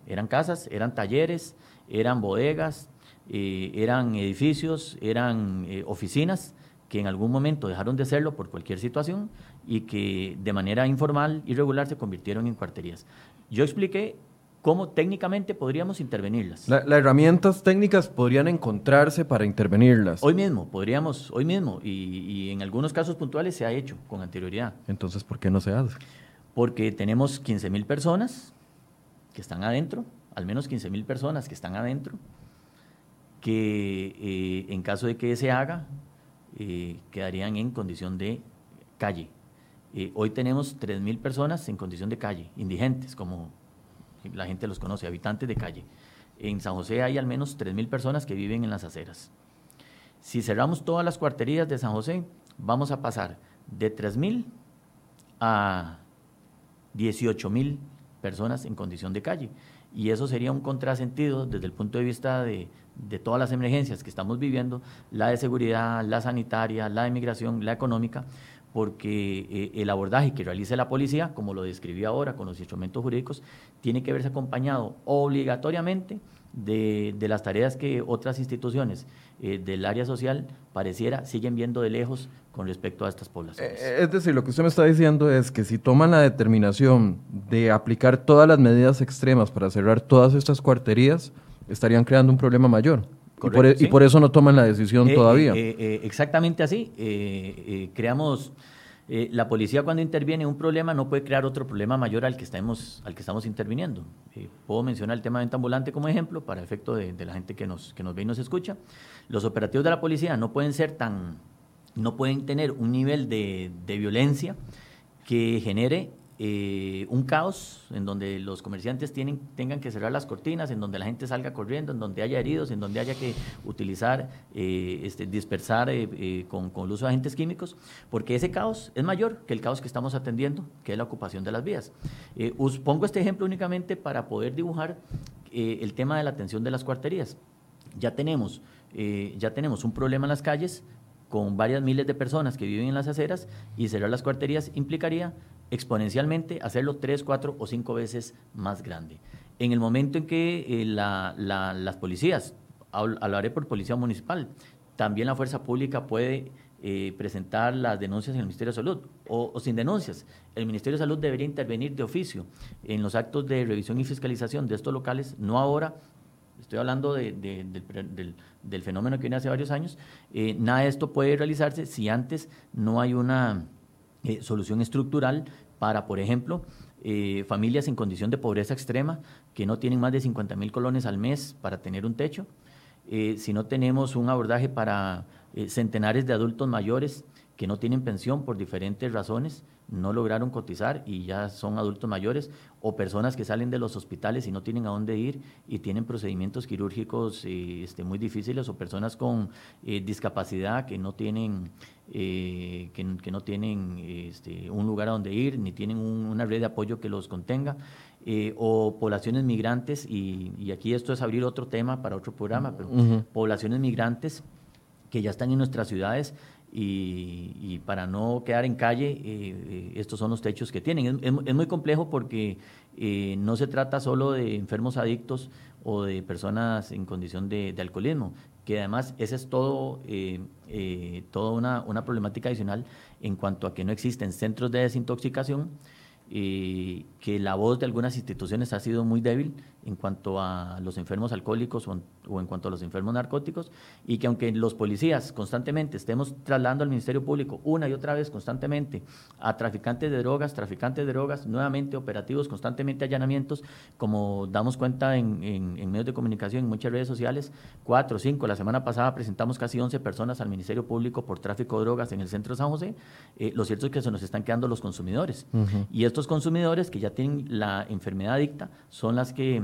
eran casas, eran talleres, eran bodegas, eran edificios, eran oficinas, que en algún momento dejaron de serlo por cualquier situación y que de manera informal, y irregular, se convirtieron en cuarterías. Yo expliqué cómo técnicamente podríamos intervenirlas. las herramientas técnicas podrían encontrarse para intervenirlas. Hoy mismo, podríamos, hoy mismo, y, en algunos casos puntuales se ha hecho con anterioridad. Entonces, ¿por qué no se hace? Porque tenemos 15 mil personas que están adentro, al menos 15 mil personas que están adentro, que eh, en caso de que se haga, eh, quedarían en condición de calle. Eh, hoy tenemos 3.000 personas en condición de calle, indigentes, como la gente los conoce, habitantes de calle. En San José hay al menos 3.000 personas que viven en las aceras. Si cerramos todas las cuarterías de San José, vamos a pasar de 3.000 a 18.000 personas en condición de calle. Y eso sería un contrasentido desde el punto de vista de, de todas las emergencias que estamos viviendo, la de seguridad, la sanitaria, la de migración, la económica, porque eh, el abordaje que realice la policía, como lo describí ahora con los instrumentos jurídicos, tiene que verse acompañado obligatoriamente de, las tareas que otras instituciones eh, del área social pareciera siguen viendo de lejos con respecto a estas poblaciones. Eh, es decir, lo que usted me está diciendo es que si toman la determinación de aplicar todas las medidas extremas para cerrar todas estas cuarterías, estarían creando un problema mayor. E, y, por, eso no toman la decisión eh, todavía. Eh, eh, exactamente así. creamos, la policía cuando interviene en un problema no puede crear otro problema mayor al que estamos, al que estamos interviniendo. puedo mencionar el tema de venta ambulante como ejemplo, para efecto de, la gente que nos, que nos ve y nos escucha. Los operativos de la policía no pueden ser tan, no pueden tener un nivel de, de violencia que genere eh, un caos en donde los comerciantes tengan que cerrar las cortinas, en donde la gente salga corriendo, en donde haya heridos, en donde haya que utilizar, eh, este, dispersar eh, con, con, el uso de agentes químicos, porque ese caos es mayor que el caos que estamos atendiendo, que es la ocupación de las vías. Pongo este ejemplo únicamente para poder dibujar el tema de la atención de las cuarterías. Ya tenemos, ya tenemos un problema en las calles, con varias miles de personas que viven en las aceras y cerrar las cuarterías implicaría exponencialmente hacerlo tres, cuatro o cinco veces más grande. En el momento en que eh, las policías, hablaré por policía municipal, también la fuerza pública puede eh, presentar las denuncias en el Ministerio de Salud o, sin denuncias. El Ministerio de Salud debería intervenir de oficio en los actos de revisión y fiscalización de estos locales, no ahora, estoy hablando del, fenómeno que viene hace varios años, eh, nada de esto puede realizarse si antes no hay una eh, solución estructural para, por ejemplo, eh, familias en condición de pobreza extrema que no tienen más de 50 mil colones al mes para tener un techo, eh, si no tenemos un abordaje para centenares de adultos mayores que no tienen pensión por diferentes razones, no lograron cotizar y ya son adultos mayores, o personas que salen de los hospitales y no tienen a dónde ir y tienen procedimientos quirúrgicos eh, este, muy difíciles, o personas con eh, discapacidad que no tienen, eh, que, no tienen este, un lugar a donde ir, ni tienen una red de apoyo que los contenga, o poblaciones migrantes, y, aquí esto es abrir otro tema para otro programa, pero poblaciones migrantes que ya están en nuestras ciudades y, para no quedar en calle, eh, eh, estos son los techos que tienen. Es, muy complejo porque eh, no se trata solo de enfermos adictos o de personas en condición de, alcoholismo, que además esa es todo, toda una, una problemática adicional en cuanto a que no existen centros de desintoxicación eh, que la voz de algunas instituciones ha sido muy débil en cuanto a los enfermos alcohólicos o en, cuanto a los enfermos narcóticos y que aunque los policías constantemente estemos trasladando al Ministerio Público una y otra vez constantemente a traficantes de drogas, traficantes de drogas, nuevamente operativos, constantemente allanamientos, como damos cuenta en, medios de comunicación, en muchas redes sociales, cuatro, o cinco, la semana pasada presentamos casi 11 personas al Ministerio Público por tráfico de drogas en el centro de San José, eh, lo cierto es que se nos están quedando los consumidores. Y estos consumidores que ya tienen la enfermedad adicta son las que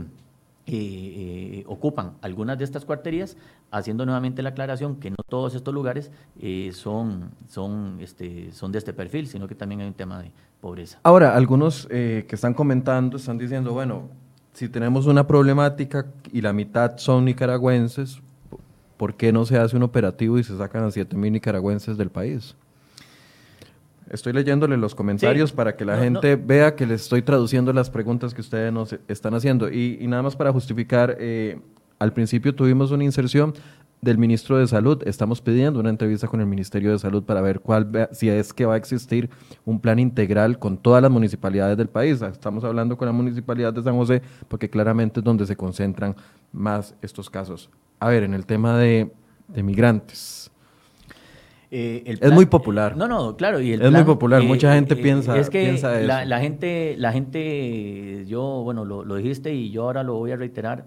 eh, eh, ocupan algunas de estas cuarterías, haciendo nuevamente la aclaración que no todos estos lugares eh, son, son, este, son de este perfil, sino que también hay un tema de pobreza. Ahora, algunos que están comentando están diciendo, bueno, si tenemos una problemática y la mitad son nicaragüenses, ¿por qué no se hace un operativo y se sacan a 7 mil nicaragüenses del país? Estoy leyéndole los comentarios para que la gente vea que les estoy traduciendo las preguntas que ustedes nos están haciendo. Y, nada más para justificar, eh, al principio tuvimos una inserción del ministro de Salud. Estamos pidiendo una entrevista con el Ministerio de Salud para ver cuál, si es que va a existir un plan integral con todas las municipalidades del país. Estamos hablando con la municipalidad de San José porque claramente es donde se concentran más estos casos. A ver, en el tema de, de migrantes. Eh, es muy popular. No, no, claro. Y el es muy popular. Eh, Mucha gente eh, piensa, es que piensa la, La gente, la gente, yo, bueno, lo, dijiste y yo ahora lo voy a reiterar,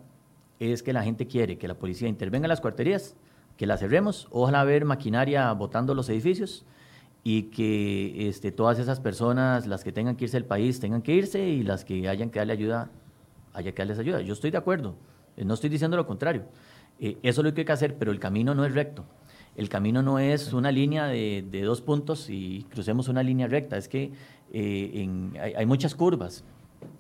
es que la gente quiere que la policía intervenga en las cuarterías, que la cerremos, ojalá ver maquinaria botando los edificios y que este, todas esas personas, las que tengan que irse del país, tengan que irse y las que hayan que darle ayuda, haya que darles ayuda. Yo estoy de acuerdo, no estoy diciendo lo contrario. eso es lo que hay que hacer, pero el camino no es recto el camino no es una línea de, dos puntos y crucemos una línea recta, es que eh, hay, muchas curvas.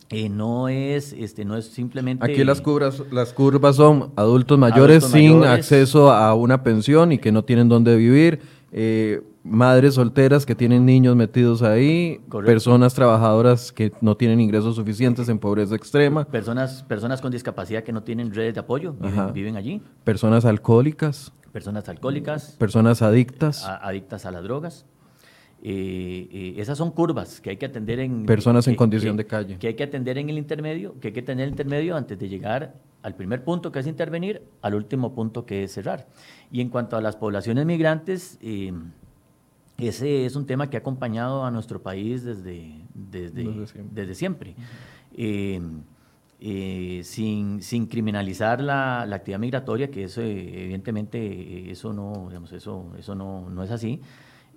Eh, no es este no es simplemente aquí las curvas las curvas son adultos mayores sin acceso a una pensión y que no tienen dónde vivir. Eh, madres solteras que tienen niños metidos ahí, personas trabajadoras que no tienen ingresos suficientes en pobreza extrema. Personas, personas con discapacidad que no tienen redes de apoyo, viven allí. Personas alcohólicas personas alcohólicas, personas adictas, adictas a las drogas. Eh, eh, esas son curvas que hay que atender en... Personas en condición de calle. Que hay que atender en el intermedio, que hay que tener el intermedio antes de llegar al primer punto que es intervenir, al último punto que es cerrar. Y en cuanto a las poblaciones migrantes, eh, ese es un tema que ha acompañado a nuestro país desde, desde, desde siempre. Eh, sin, sin, criminalizar la, la, actividad migratoria, que eso evidentemente eso no, digamos, eso, eso no, no es así.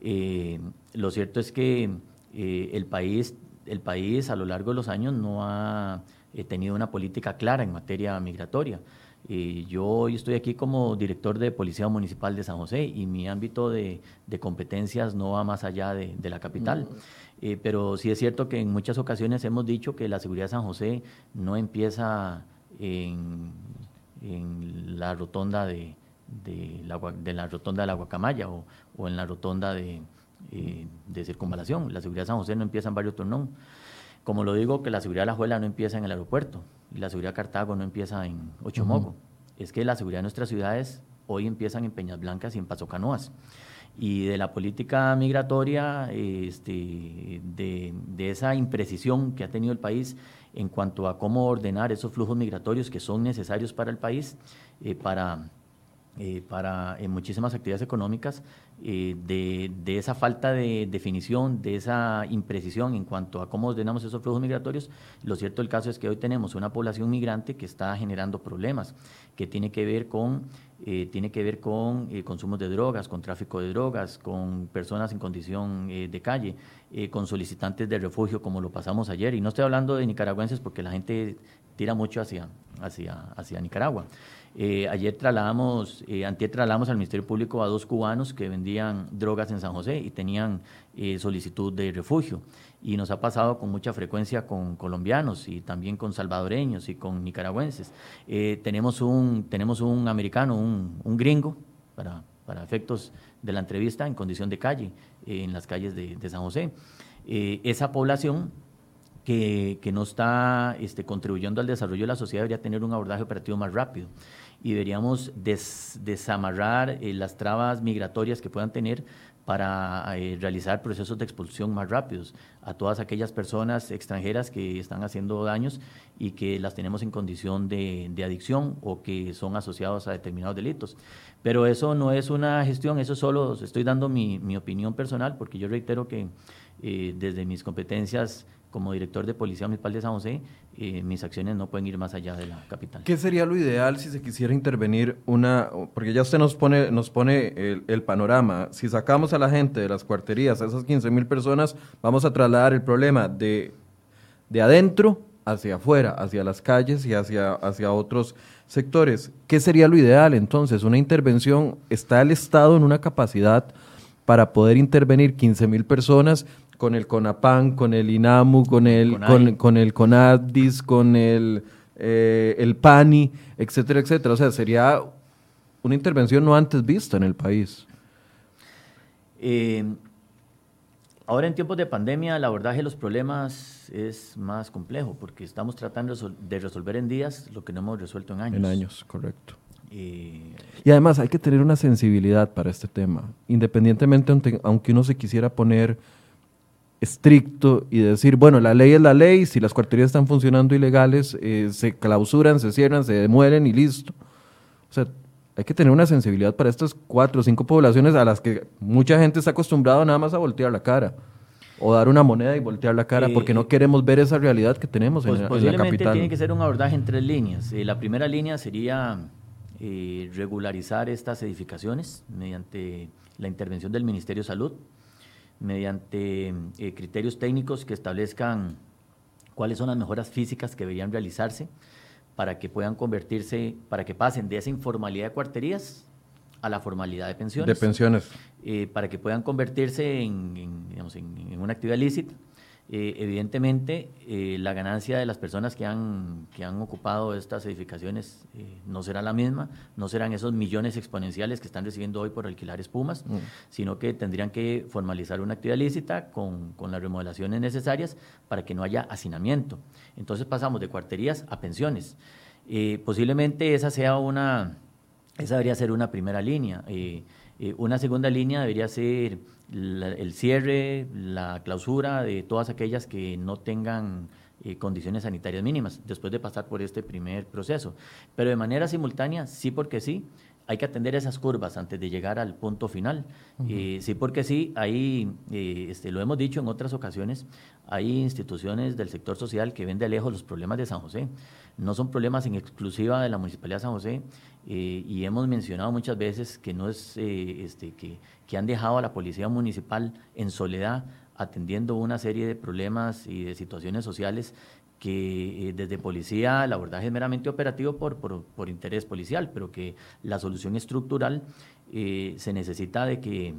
Eh, lo cierto es que eh, el país el país a lo largo de los años no ha tenido una política clara en materia migratoria. Yo hoy estoy aquí como director de Policía Municipal de San José y mi ámbito de, competencias no va más allá de, la capital. Mm. pero sí es cierto que en muchas ocasiones hemos dicho que la seguridad de San José no empieza en, la rotonda de, la, de la rotonda de la Guacamaya o, o en la rotonda de, eh, de circunvalación. La seguridad de San José no empieza en Barrio Tornón. Como lo digo, que la seguridad de la Juela no empieza en el aeropuerto y la seguridad de Cartago no empieza en Ochomogo. Es que la seguridad de nuestras ciudades hoy empiezan en Peñas Blancas y en Paso Canoas. Y de la política migratoria, este, de, de, esa imprecisión que ha tenido el país en cuanto a cómo ordenar esos flujos migratorios que son necesarios para el país, eh, para, eh, para en muchísimas actividades económicas, eh, de, de, esa falta de definición, de esa imprecisión en cuanto a cómo ordenamos esos flujos migratorios, lo cierto del caso es que hoy tenemos una población migrante que está generando problemas, que tiene que ver con, eh, tiene que ver con eh, consumos de drogas, con tráfico de drogas, con personas en condición de calle, con solicitantes de refugio, como lo pasamos ayer. Y no estoy hablando de nicaragüenses porque la gente tira mucho hacia, hacia, hacia Nicaragua. Eh, ayer trasladamos, eh, antier trasladamos al Ministerio Público a dos cubanos que vendían drogas en San José y tenían eh, solicitud de refugio. Y nos ha pasado con mucha frecuencia con colombianos y también con salvadoreños y con nicaragüenses. Eh, tenemos, un, tenemos un americano, un, un gringo, para, para, efectos de la entrevista, en condición de calle, en las calles de, San José. esa población que, que, no está este, contribuyendo al desarrollo de la sociedad debería tener un abordaje operativo más rápido y deberíamos desamarrar eh, las trabas migratorias que puedan tener para eh, realizar procesos de expulsión más rápidos a todas aquellas personas extranjeras que están haciendo daños y que las tenemos en condición de, adicción o que son asociados a determinados delitos. Pero eso no es una gestión, eso solo estoy dando mi, opinión personal porque yo reitero que eh, desde mis competencias como director de Policía Municipal de San José, eh, mis acciones no pueden ir más allá de la capital. ¿Qué sería lo ideal si se quisiera intervenir una, porque ya usted nos pone, nos pone el, panorama, si sacamos a la gente de las cuarterías, a esas 15 mil personas, vamos a trasladar el problema de, de adentro hacia afuera, hacia las calles y hacia, hacia otros sectores. ¿Qué sería lo ideal entonces? Una intervención, ¿está el Estado en una capacidad para poder intervenir 15 mil personas con el CONAPAN, con el INAMU, con el, con, con, el CONADIS, con el, eh, el PANI, etcétera, etcétera. O sea, sería una intervención no antes vista en el país. Eh, ahora en tiempos de pandemia el abordaje de los problemas es más complejo porque estamos tratando de resolver en días lo que no hemos resuelto en años. En años, correcto. Eh, y además hay que tener una sensibilidad para este tema, independientemente aunque uno se quisiera poner estricto y decir, bueno, la ley es la ley, si las cuarterías están funcionando ilegales, eh, se clausuran, se cierran, se demuelen y listo. O sea, hay que tener una sensibilidad para estas cuatro o cinco poblaciones a las que mucha gente está acostumbrada nada más a voltear la cara. O dar una moneda y voltear la cara, porque no queremos ver esa realidad que tenemos en, pues la capital. tiene que ser un abordaje en tres líneas. Eh, la primera línea sería eh, regularizar estas edificaciones mediante la intervención del Ministerio de Salud mediante eh, criterios técnicos que establezcan cuáles son las mejoras físicas que deberían realizarse para que puedan convertirse, para que pasen de esa informalidad de cuarterías a la formalidad de pensiones. De pensiones. Eh, para que puedan convertirse en, en una actividad lícita eh, evidentemente, eh, la ganancia de las personas que han, que han ocupado estas edificaciones eh, no será la misma, no serán esos millones exponenciales que están recibiendo hoy por alquilar espumas, mm. sino que tendrían que formalizar una actividad lícita con, con, las remodelaciones necesarias para que no haya hacinamiento. Entonces pasamos de cuarterías a pensiones. posiblemente esa sea una, esa debería ser una primera línea. Una segunda línea debería ser el cierre, la clausura de todas aquellas que no tengan eh, condiciones sanitarias mínimas después de pasar por este primer proceso. Pero de manera simultánea, sí porque sí, hay que atender esas curvas antes de llegar al punto final. Eh, sí porque sí, ahí, eh, este, lo hemos dicho en otras ocasiones, hay instituciones del sector social que ven de lejos los problemas de San José. No son problemas en exclusiva de la Municipalidad de San José y hemos mencionado muchas veces que no es este, que, que han dejado a la policía municipal en soledad atendiendo una serie de problemas y de situaciones sociales que eh, desde policía el abordaje es meramente operativo por, por, interés policial, pero que la solución estructural eh, se necesita de que,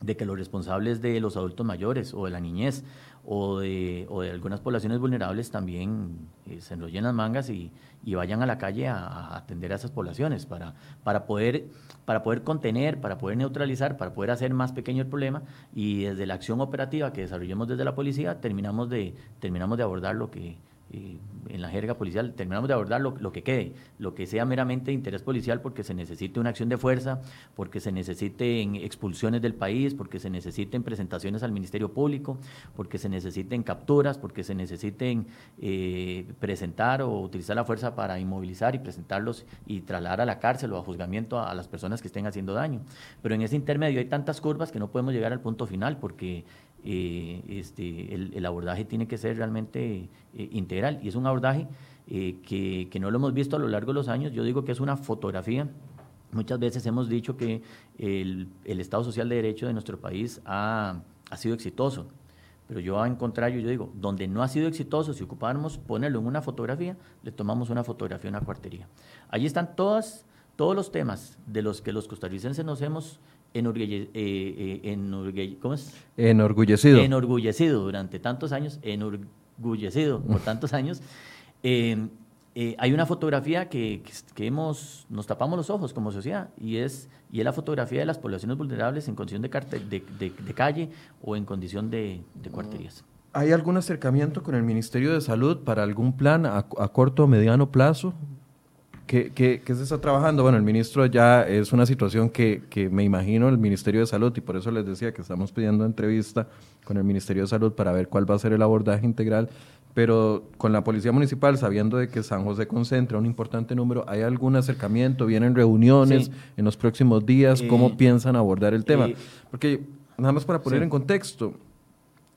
de que los responsables de los adultos mayores o de la niñez o de, o de algunas poblaciones vulnerables también eh, se enrollen las mangas y, y, vayan a la calle a, atender a esas poblaciones para, para, poder, para poder contener, para poder neutralizar, para poder hacer más pequeño el problema. Y desde la acción operativa que desarrollemos desde la policía terminamos de, terminamos de abordar lo que, en la jerga policial, terminamos de abordar lo, lo, que quede, lo que sea meramente de interés policial porque se necesite una acción de fuerza, porque se necesiten expulsiones del país, porque se necesiten presentaciones al Ministerio Público, porque se necesiten capturas, porque se necesiten eh, presentar o utilizar la fuerza para inmovilizar y presentarlos y trasladar a la cárcel o a juzgamiento a, a las personas que estén haciendo daño. Pero en ese intermedio hay tantas curvas que no podemos llegar al punto final porque eh, este, el, abordaje tiene que ser realmente eh, integral y es un abordaje eh, que, que, no lo hemos visto a lo largo de los años. Yo digo que es una fotografía. Muchas veces hemos dicho que el, el Estado Social de Derecho de nuestro país ha, ha sido exitoso. Pero yo, en contrario, yo digo, donde no ha sido exitoso, si ocupáramos ponerlo en una fotografía, le tomamos una fotografía a una cuartería. Allí están todas, todos los temas de los que los costarricenses nos hemos eh, eh, ¿cómo es? enorgullecido. Enorgullecido durante tantos años, enorgullecido por tantos años. Em, eh, hay una fotografía que, que, hemos, nos tapamos los ojos como sociedad y es, y es la fotografía de las poblaciones vulnerables en condición de, de, de, calle o en condición de, cuarterías. ¿Hay algún acercamiento con el Ministerio de Salud para algún plan a, a corto o mediano plazo ¿Qué, qué, se está trabajando? Bueno, el ministro ya es una situación que, que, me imagino el Ministerio de Salud, y por eso les decía que estamos pidiendo entrevista con el Ministerio de Salud para ver cuál va a ser el abordaje integral, pero con la Policía Municipal, sabiendo de que San José concentra un importante número, ¿hay algún acercamiento? ¿Vienen reuniones en los próximos días? ¿Cómo eh, piensan abordar el tema? Eh, porque, nada más para poner en contexto,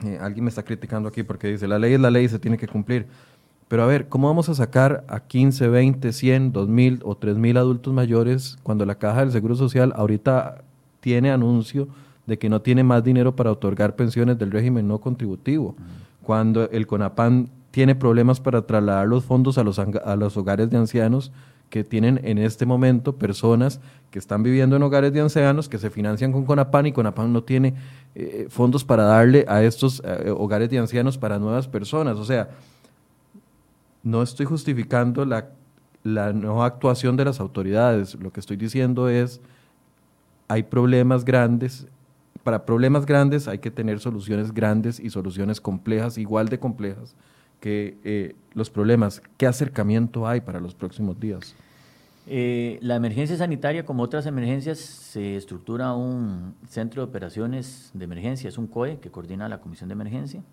eh, alguien me está criticando aquí porque dice, la ley es la ley y se tiene que cumplir. Pero a ver, ¿cómo vamos a sacar a 15, 20, 100, 2000 o 3000 adultos mayores cuando la Caja del Seguro Social ahorita tiene anuncio de que no tiene más dinero para otorgar pensiones del régimen no contributivo? Cuando el CONAPAN tiene problemas para trasladar los fondos a los, a los hogares de ancianos que tienen en este momento personas que están viviendo en hogares de ancianos que se financian con CONAPAN y CONAPAN no tiene eh, fondos para darle a estos eh, hogares de ancianos para nuevas personas. O sea, no estoy justificando la, no actuación de las autoridades. Lo que estoy diciendo es, hay problemas grandes. Para problemas grandes hay que tener soluciones grandes y soluciones complejas, igual de complejas que eh, los problemas. ¿Qué acercamiento hay para los próximos días? Eh, la emergencia sanitaria, como otras emergencias, se estructura un centro de operaciones de emergencia, es un COE que coordina la Comisión de Emergencia.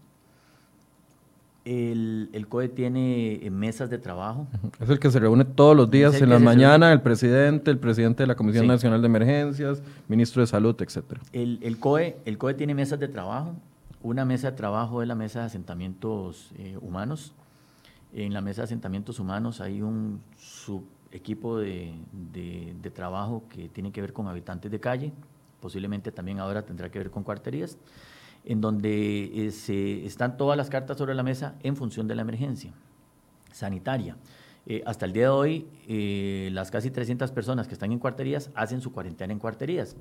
El, el, COE tiene eh, mesas de trabajo. Es el que se reúne todos los días en la mañana, el presidente, el presidente de la Comisión Nacional de Emergencias, ministro de Salud, etcétera. El, el, COE, el COE tiene mesas de trabajo. Una mesa de trabajo es la mesa de asentamientos eh, humanos. En la mesa de asentamientos humanos hay un subequipo de, de, de trabajo que tiene que ver con habitantes de calle, posiblemente también ahora tendrá que ver con cuarterías en donde eh, se, están todas las cartas sobre la mesa en función de la emergencia sanitaria. Eh, hasta el día de hoy, eh, las casi 300 personas que están en cuarterías hacen su cuarentena en cuarterías.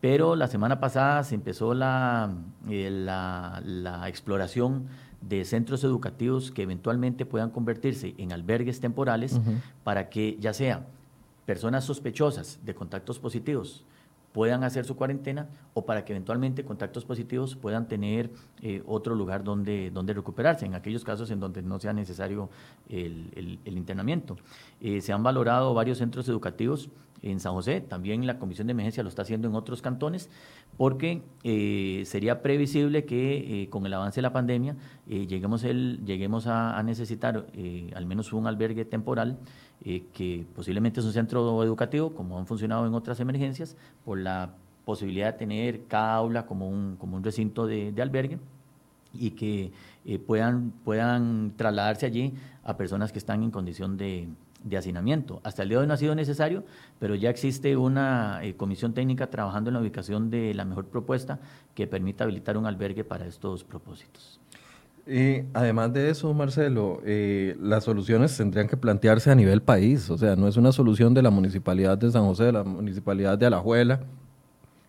Pero la semana pasada se empezó la, la, exploración de centros educativos que eventualmente puedan convertirse en albergues temporales para que ya sea personas sospechosas de contactos positivos puedan hacer su cuarentena o para que eventualmente contactos positivos puedan tener eh, otro lugar donde, donde recuperarse, en aquellos casos en donde no sea necesario el, internamiento. Eh, se han valorado varios centros educativos en San José, también la Comisión de Emergencia lo está haciendo en otros cantones, porque eh, sería previsible que con el avance de la pandemia lleguemos, el, lleguemos a necesitar al menos un albergue temporal eh, que posiblemente es un centro educativo, como han funcionado en otras emergencias, por la posibilidad de tener cada aula como un, como un recinto de, albergue y que puedan, puedan trasladarse allí a personas que están en condición de, de hacinamiento. Hasta el día de hoy no ha sido necesario, pero ya existe una eh, comisión técnica trabajando en la ubicación de la mejor propuesta que permita habilitar un albergue para estos propósitos. Y además de eso, Marcelo, eh, las soluciones tendrían que plantearse a nivel país, o sea, no es una solución de la municipalidad de San José, de la municipalidad de Alajuela.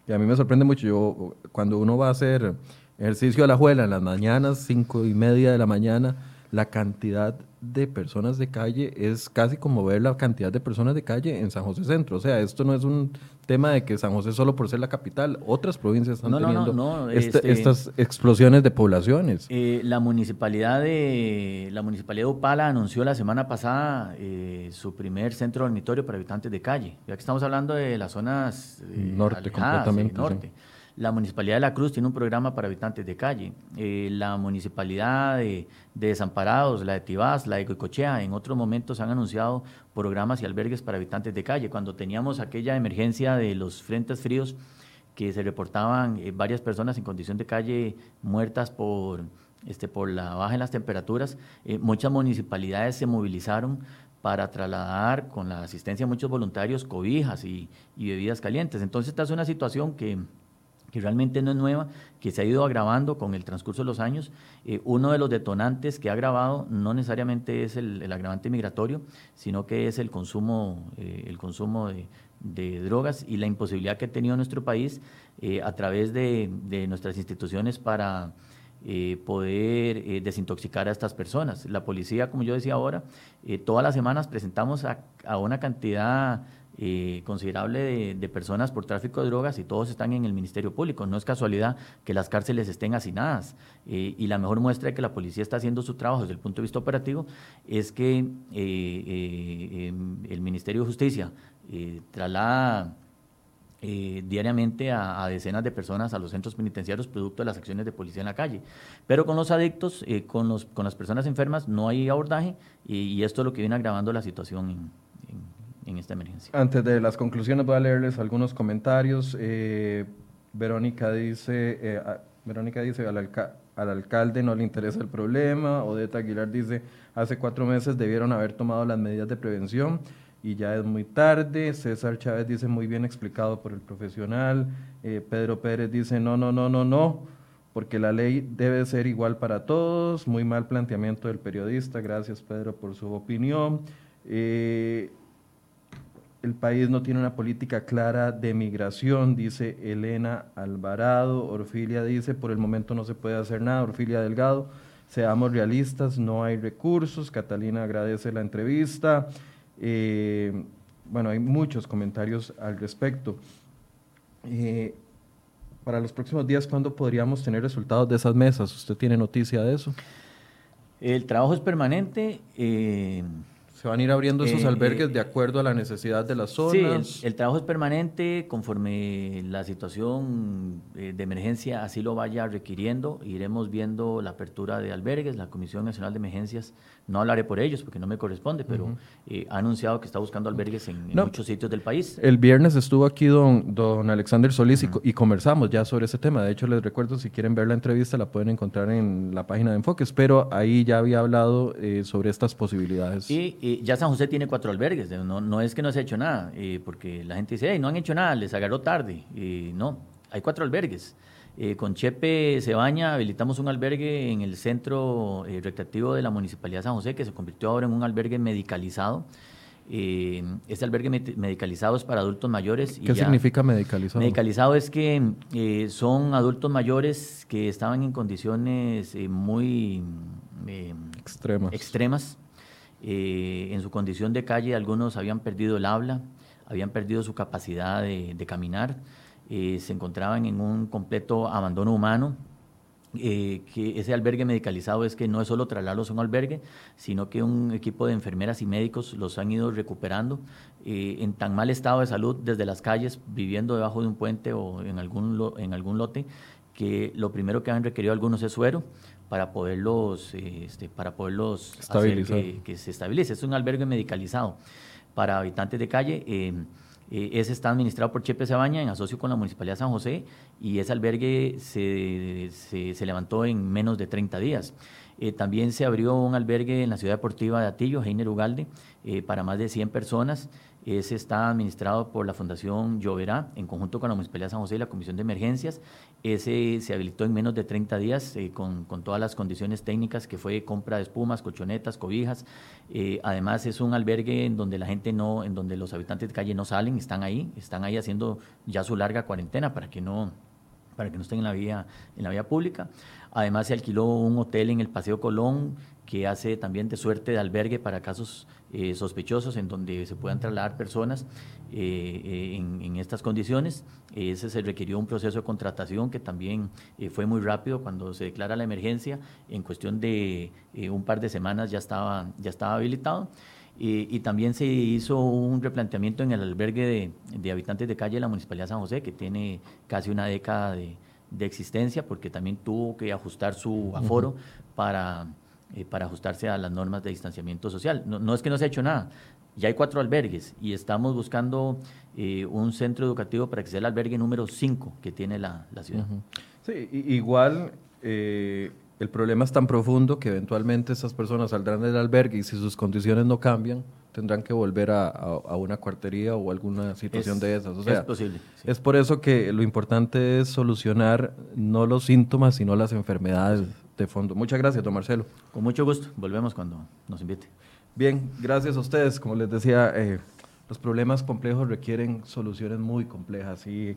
Y a mí me sorprende mucho, yo cuando uno va a hacer ejercicio a Alajuela en las mañanas, cinco y media de la mañana, la cantidad de personas de calle es casi como ver la cantidad de personas de calle en San José Centro. O sea, esto no es un tema de que San José solo por ser la capital, otras provincias están teniendo este, este, estas explosiones de poblaciones. Eh, la municipalidad de la municipalidad de Upala anunció la semana pasada eh, su primer centro dormitorio para habitantes de calle. Ya que estamos hablando de las zonas eh, norte completamente. norte. La Municipalidad de La Cruz tiene un programa para habitantes de calle. Eh, la Municipalidad de, Desamparados, la de Tibás, la de Coicochea, en otros momentos han anunciado programas y albergues para habitantes de calle. Cuando teníamos aquella emergencia de los frentes fríos, que se reportaban eh, varias personas en condición de calle muertas por, este, por la baja en las temperaturas, eh, muchas municipalidades se movilizaron para trasladar con la asistencia de muchos voluntarios cobijas y, y bebidas calientes. Entonces esta es una situación que que realmente no es nueva, que se ha ido agravando con el transcurso de los años. Eh, uno de los detonantes que ha agravado no necesariamente es el, agravante migratorio, sino que es el consumo, eh, el consumo de, drogas y la imposibilidad que ha tenido nuestro país eh, a través de, nuestras instituciones para poder desintoxicar a estas personas. La policía, como yo decía ahora, todas las semanas presentamos a, a una cantidad eh, considerable de, personas por tráfico de drogas y todos están en el Ministerio Público. No es casualidad que las cárceles estén hacinadas. Eh, y la mejor muestra de que la policía está haciendo su trabajo desde el punto de vista operativo es que eh, em, el Ministerio de Justicia traslada diariamente a, decenas de personas a los centros penitenciarios producto de las acciones de policía en la calle. Pero con los adictos, con, los, con las personas enfermas, no hay abordaje y, esto es lo que viene agravando la situación esta emergencia. Antes de las conclusiones voy a leerles algunos comentarios. Eh, Verónica dice, eh, Verónica dice al, al, alcalde no le interesa el problema. Odeta Aguilar dice, hace cuatro meses debieron haber tomado las medidas de prevención y ya es muy tarde. César Chávez dice, muy bien explicado por el profesional. Eh, Pedro Pérez dice, no, no, no, no, no, porque la ley debe ser igual para todos. Muy mal planteamiento del periodista. Gracias, Pedro, por su opinión. El país no tiene una política clara de migración, dice Elena Alvarado. Orfilia dice, por el momento no se puede hacer nada. Orfilia Delgado, seamos realistas, no hay recursos. Catalina agradece la entrevista. Eh, bueno, hay muchos comentarios al respecto. Eh, para los próximos días, ¿cuándo podríamos tener resultados de esas mesas? ¿Usted tiene noticia de eso? El trabajo es permanente. Eh, se van a ir abriendo esos eh, albergues eh, de acuerdo a la necesidad de las zonas. Sí, el, trabajo es permanente conforme la situación eh, de emergencia así lo vaya requiriendo. Iremos viendo la apertura de albergues. La Comisión Nacional de Emergencias, no hablaré por ellos porque no me corresponde, pero ha anunciado que está buscando albergues en, muchos sitios del país. El viernes estuvo aquí don, don Alexander Solís y, conversamos ya sobre ese tema. De hecho, les recuerdo, si quieren ver la entrevista, la pueden encontrar en la página de Enfoques, pero ahí ya había hablado sobre estas posibilidades. y ya San José tiene cuatro albergues, no, no es que no se ha hecho nada, eh, porque la gente dice, no han hecho nada, les agarró tarde. no, hay cuatro albergues. Eh, con Chepe Cebaña habilitamos un albergue en el centro eh, recreativo de la Municipalidad de San José, que se convirtió ahora en un albergue medicalizado. este albergue medicalizado es para adultos mayores. ¿Qué significa medicalizado? Medicalizado es que son adultos mayores que estaban en condiciones muy extremas. extremas eh, en su condición de calle, algunos habían perdido el habla, habían perdido su capacidad de, caminar, eh, se encontraban en un completo abandono humano. Eh, que ese albergue medicalizado es que no es solo trasladarlos a un albergue, sino que un equipo de enfermeras y médicos los han ido recuperando en tan mal estado de salud desde las calles, viviendo debajo de un puente o en algún, en algún lote, que lo primero que han requerido algunos es suero, para poderlos, este, para poderlos hacer que, se estabilice. Es un albergue medicalizado para habitantes de calle. Eh, ese está administrado por Chepe Sabaña en asocio con la Municipalidad de San José y ese albergue se, se, levantó en menos de 30 días. también se abrió un albergue en la ciudad deportiva de Atillo, Heiner Ugalde, para más de 100 personas ese está administrado por la Fundación Lloverá, en conjunto con la Municipalidad de San José y la Comisión de Emergencias. Ese se habilitó en menos de 30 días eh, con, todas las condiciones técnicas que fue compra de espumas, colchonetas, cobijas. Eh, además es un albergue en donde la gente no, en donde los habitantes de calle no salen, están ahí, están ahí haciendo ya su larga cuarentena para que no, para que no estén en la vía, en la vía pública. Además se alquiló un hotel en el Paseo Colón que hace también de suerte de albergue para casos eh, sospechosos en donde se puedan trasladar personas eh, eh, en, estas condiciones. Ese se requirió un proceso de contratación que también fue muy rápido cuando se declara la emergencia. En cuestión de un par de semanas ya estaba, ya estaba habilitado. Y, también se hizo un replanteamiento en el albergue de, habitantes de calle de la Municipalidad de San José, que tiene casi una década de, existencia, porque también tuvo que ajustar su aforo para eh, para ajustarse a las normas de distanciamiento social. No, es que no se ha hecho nada, ya hay cuatro albergues y estamos buscando eh, un centro educativo para que sea el albergue número cinco que tiene la, ciudad. Sí, igual eh, el problema es tan profundo que eventualmente esas personas saldrán del albergue y si sus condiciones no cambian, tendrán que volver a, una cuartería o alguna situación de esas. O sea, es posible. Es por eso que lo importante es solucionar no los síntomas, sino las enfermedades de fondo. Muchas gracias, don Marcelo. Con mucho gusto. Volvemos cuando nos invite. Bien, gracias a ustedes. Como les decía, eh, los problemas complejos requieren soluciones muy complejas y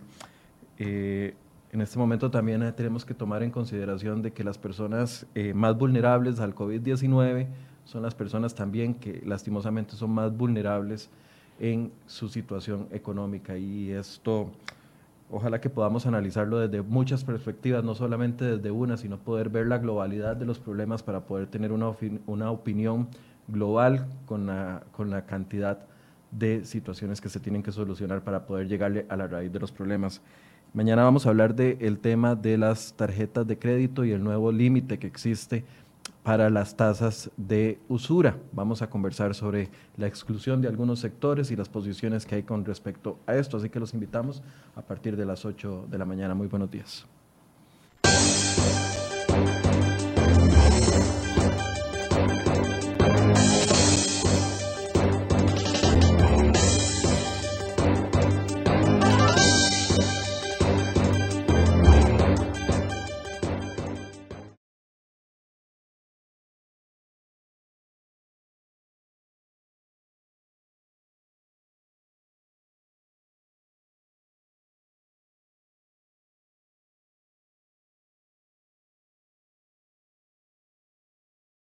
eh, en este momento también eh, tenemos que tomar en consideración de que las personas más vulnerables al COVID-19 son las personas también que lastimosamente son más vulnerables en su situación económica y esto ojalá que podamos analizarlo desde muchas perspectivas, no solamente desde una, sino poder ver la globalidad de los problemas para poder tener una, una opinión global con la, con la cantidad de situaciones que se tienen que solucionar para poder llegarle a la raíz de los problemas. Mañana vamos a hablar del tema de las tarjetas de crédito y el nuevo límite que existe para las tasas de usura. Vamos a conversar sobre la exclusión de algunos sectores y las posiciones que hay con respecto a esto. Así que los invitamos a partir de las 8 de la mañana. Muy buenos días.